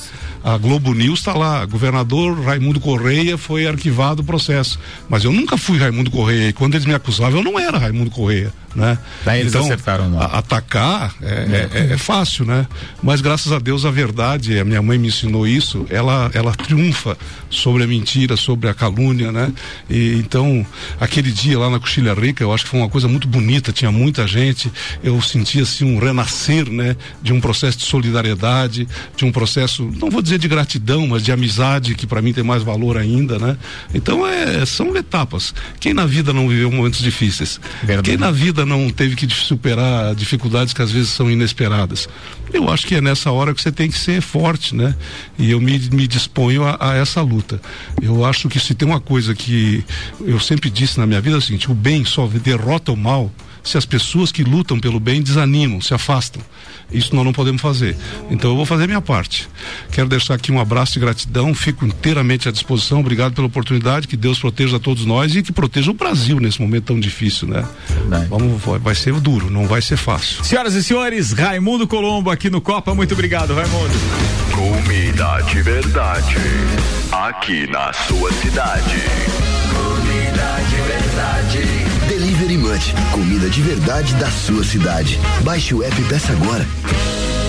D: A Globo News está lá, governador Raimundo Correia foi arquivado o processo. Mas eu nunca fui Raimundo Correia. E quando eles me acusavam, eu não era Raimundo Correia né?
A: Daí eles então, acertaram não.
D: Atacar é, é. É, é, fácil, né? Mas graças a Deus a verdade, a minha mãe me ensinou isso, ela, ela triunfa sobre a mentira, sobre a calúnia, né? E então, aquele dia lá na Coxilha Rica, eu acho que foi uma coisa muito bonita, tinha muita gente, eu senti assim um renascer, né? De um processo de solidariedade, de um processo, não vou dizer de gratidão, mas de amizade, que para mim tem mais valor ainda, né? Então, é, são etapas. Quem na vida não viveu momentos difíceis? Verdade. Quem na vida não teve que superar dificuldades que às vezes são inesperadas. Eu acho que é nessa hora que você tem que ser forte, né? E eu me, me disponho a, a essa luta. Eu acho que se tem uma coisa que eu sempre disse na minha vida é o seguinte: o bem só derrota o mal se as pessoas que lutam pelo bem desanimam, se afastam. Isso nós não podemos fazer. Então eu vou fazer a minha parte. Quero deixar aqui um abraço de gratidão, fico inteiramente à disposição. Obrigado pela oportunidade, que Deus proteja a todos nós e que proteja o Brasil nesse momento tão difícil, né? Vamos, vai ser duro, não vai ser fácil.
A: Senhoras e senhores, Raimundo Colombo aqui no Copa, muito obrigado, Raimundo.
B: Comida de verdade, aqui na sua cidade. Comida de verdade. Comida de verdade da sua cidade. Baixe o app peça agora.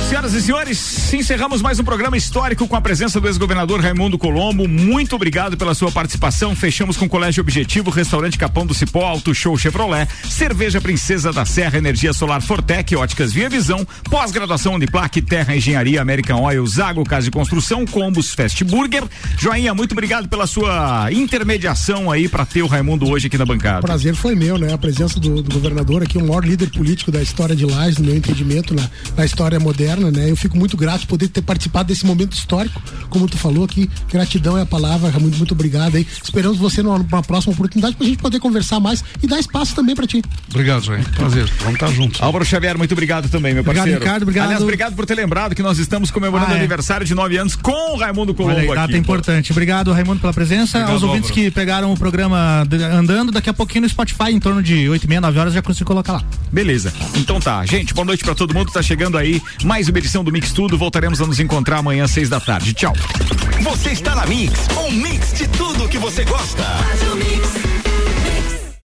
A: Senhoras e senhores, encerramos mais um programa histórico com a presença do ex-governador Raimundo Colombo. Muito obrigado pela sua participação. Fechamos com Colégio Objetivo, Restaurante Capão do Cipó, Auto Show Chevrolet, Cerveja Princesa da Serra, Energia Solar Fortec, Óticas Via Visão, pós-graduação Uniplac, Terra Engenharia, American Oil, Zago Casa de Construção, Combos Fast Burger. Joinha, muito obrigado pela sua intermediação aí para ter o Raimundo hoje aqui na bancada.
E: O prazer foi meu, né? A presença do, do governador aqui, o maior líder político da história de Lages, no meu entendimento, na, na história moderna né? Eu fico muito grato por poder ter participado desse momento histórico, como tu falou aqui. Gratidão é a palavra, muito, muito obrigado aí. Esperamos você numa, numa próxima oportunidade pra gente poder conversar mais e dar espaço também pra ti.
D: Obrigado, Zé. Prazer. Vamos estar juntos.
A: Álvaro Xavier, muito obrigado também, meu
C: Obrigado,
A: parceiro.
C: Ricardo, obrigado.
A: Aliás, obrigado por ter lembrado que nós estamos comemorando
C: Ah, é.
A: aniversário de nove anos com o Raimundo Colombo
C: Olha aí, data
A: aqui.
C: importante. Obrigado, Raimundo, pela presença.
D: Obrigado,
C: Aos ouvintes
D: Álvaro.
C: que pegaram o programa de- andando, daqui a pouquinho no Spotify, em torno de 8 e meia, 9 horas, já consigo colocar lá.
A: Beleza. Então tá. Gente, boa noite pra todo mundo. Tá chegando aí mais uma edição do Mix Tudo. Voltaremos a nos encontrar amanhã às seis da tarde. Tchau.
B: Você está na Mix, um mix de tudo que você gosta.
F: Faz o mix.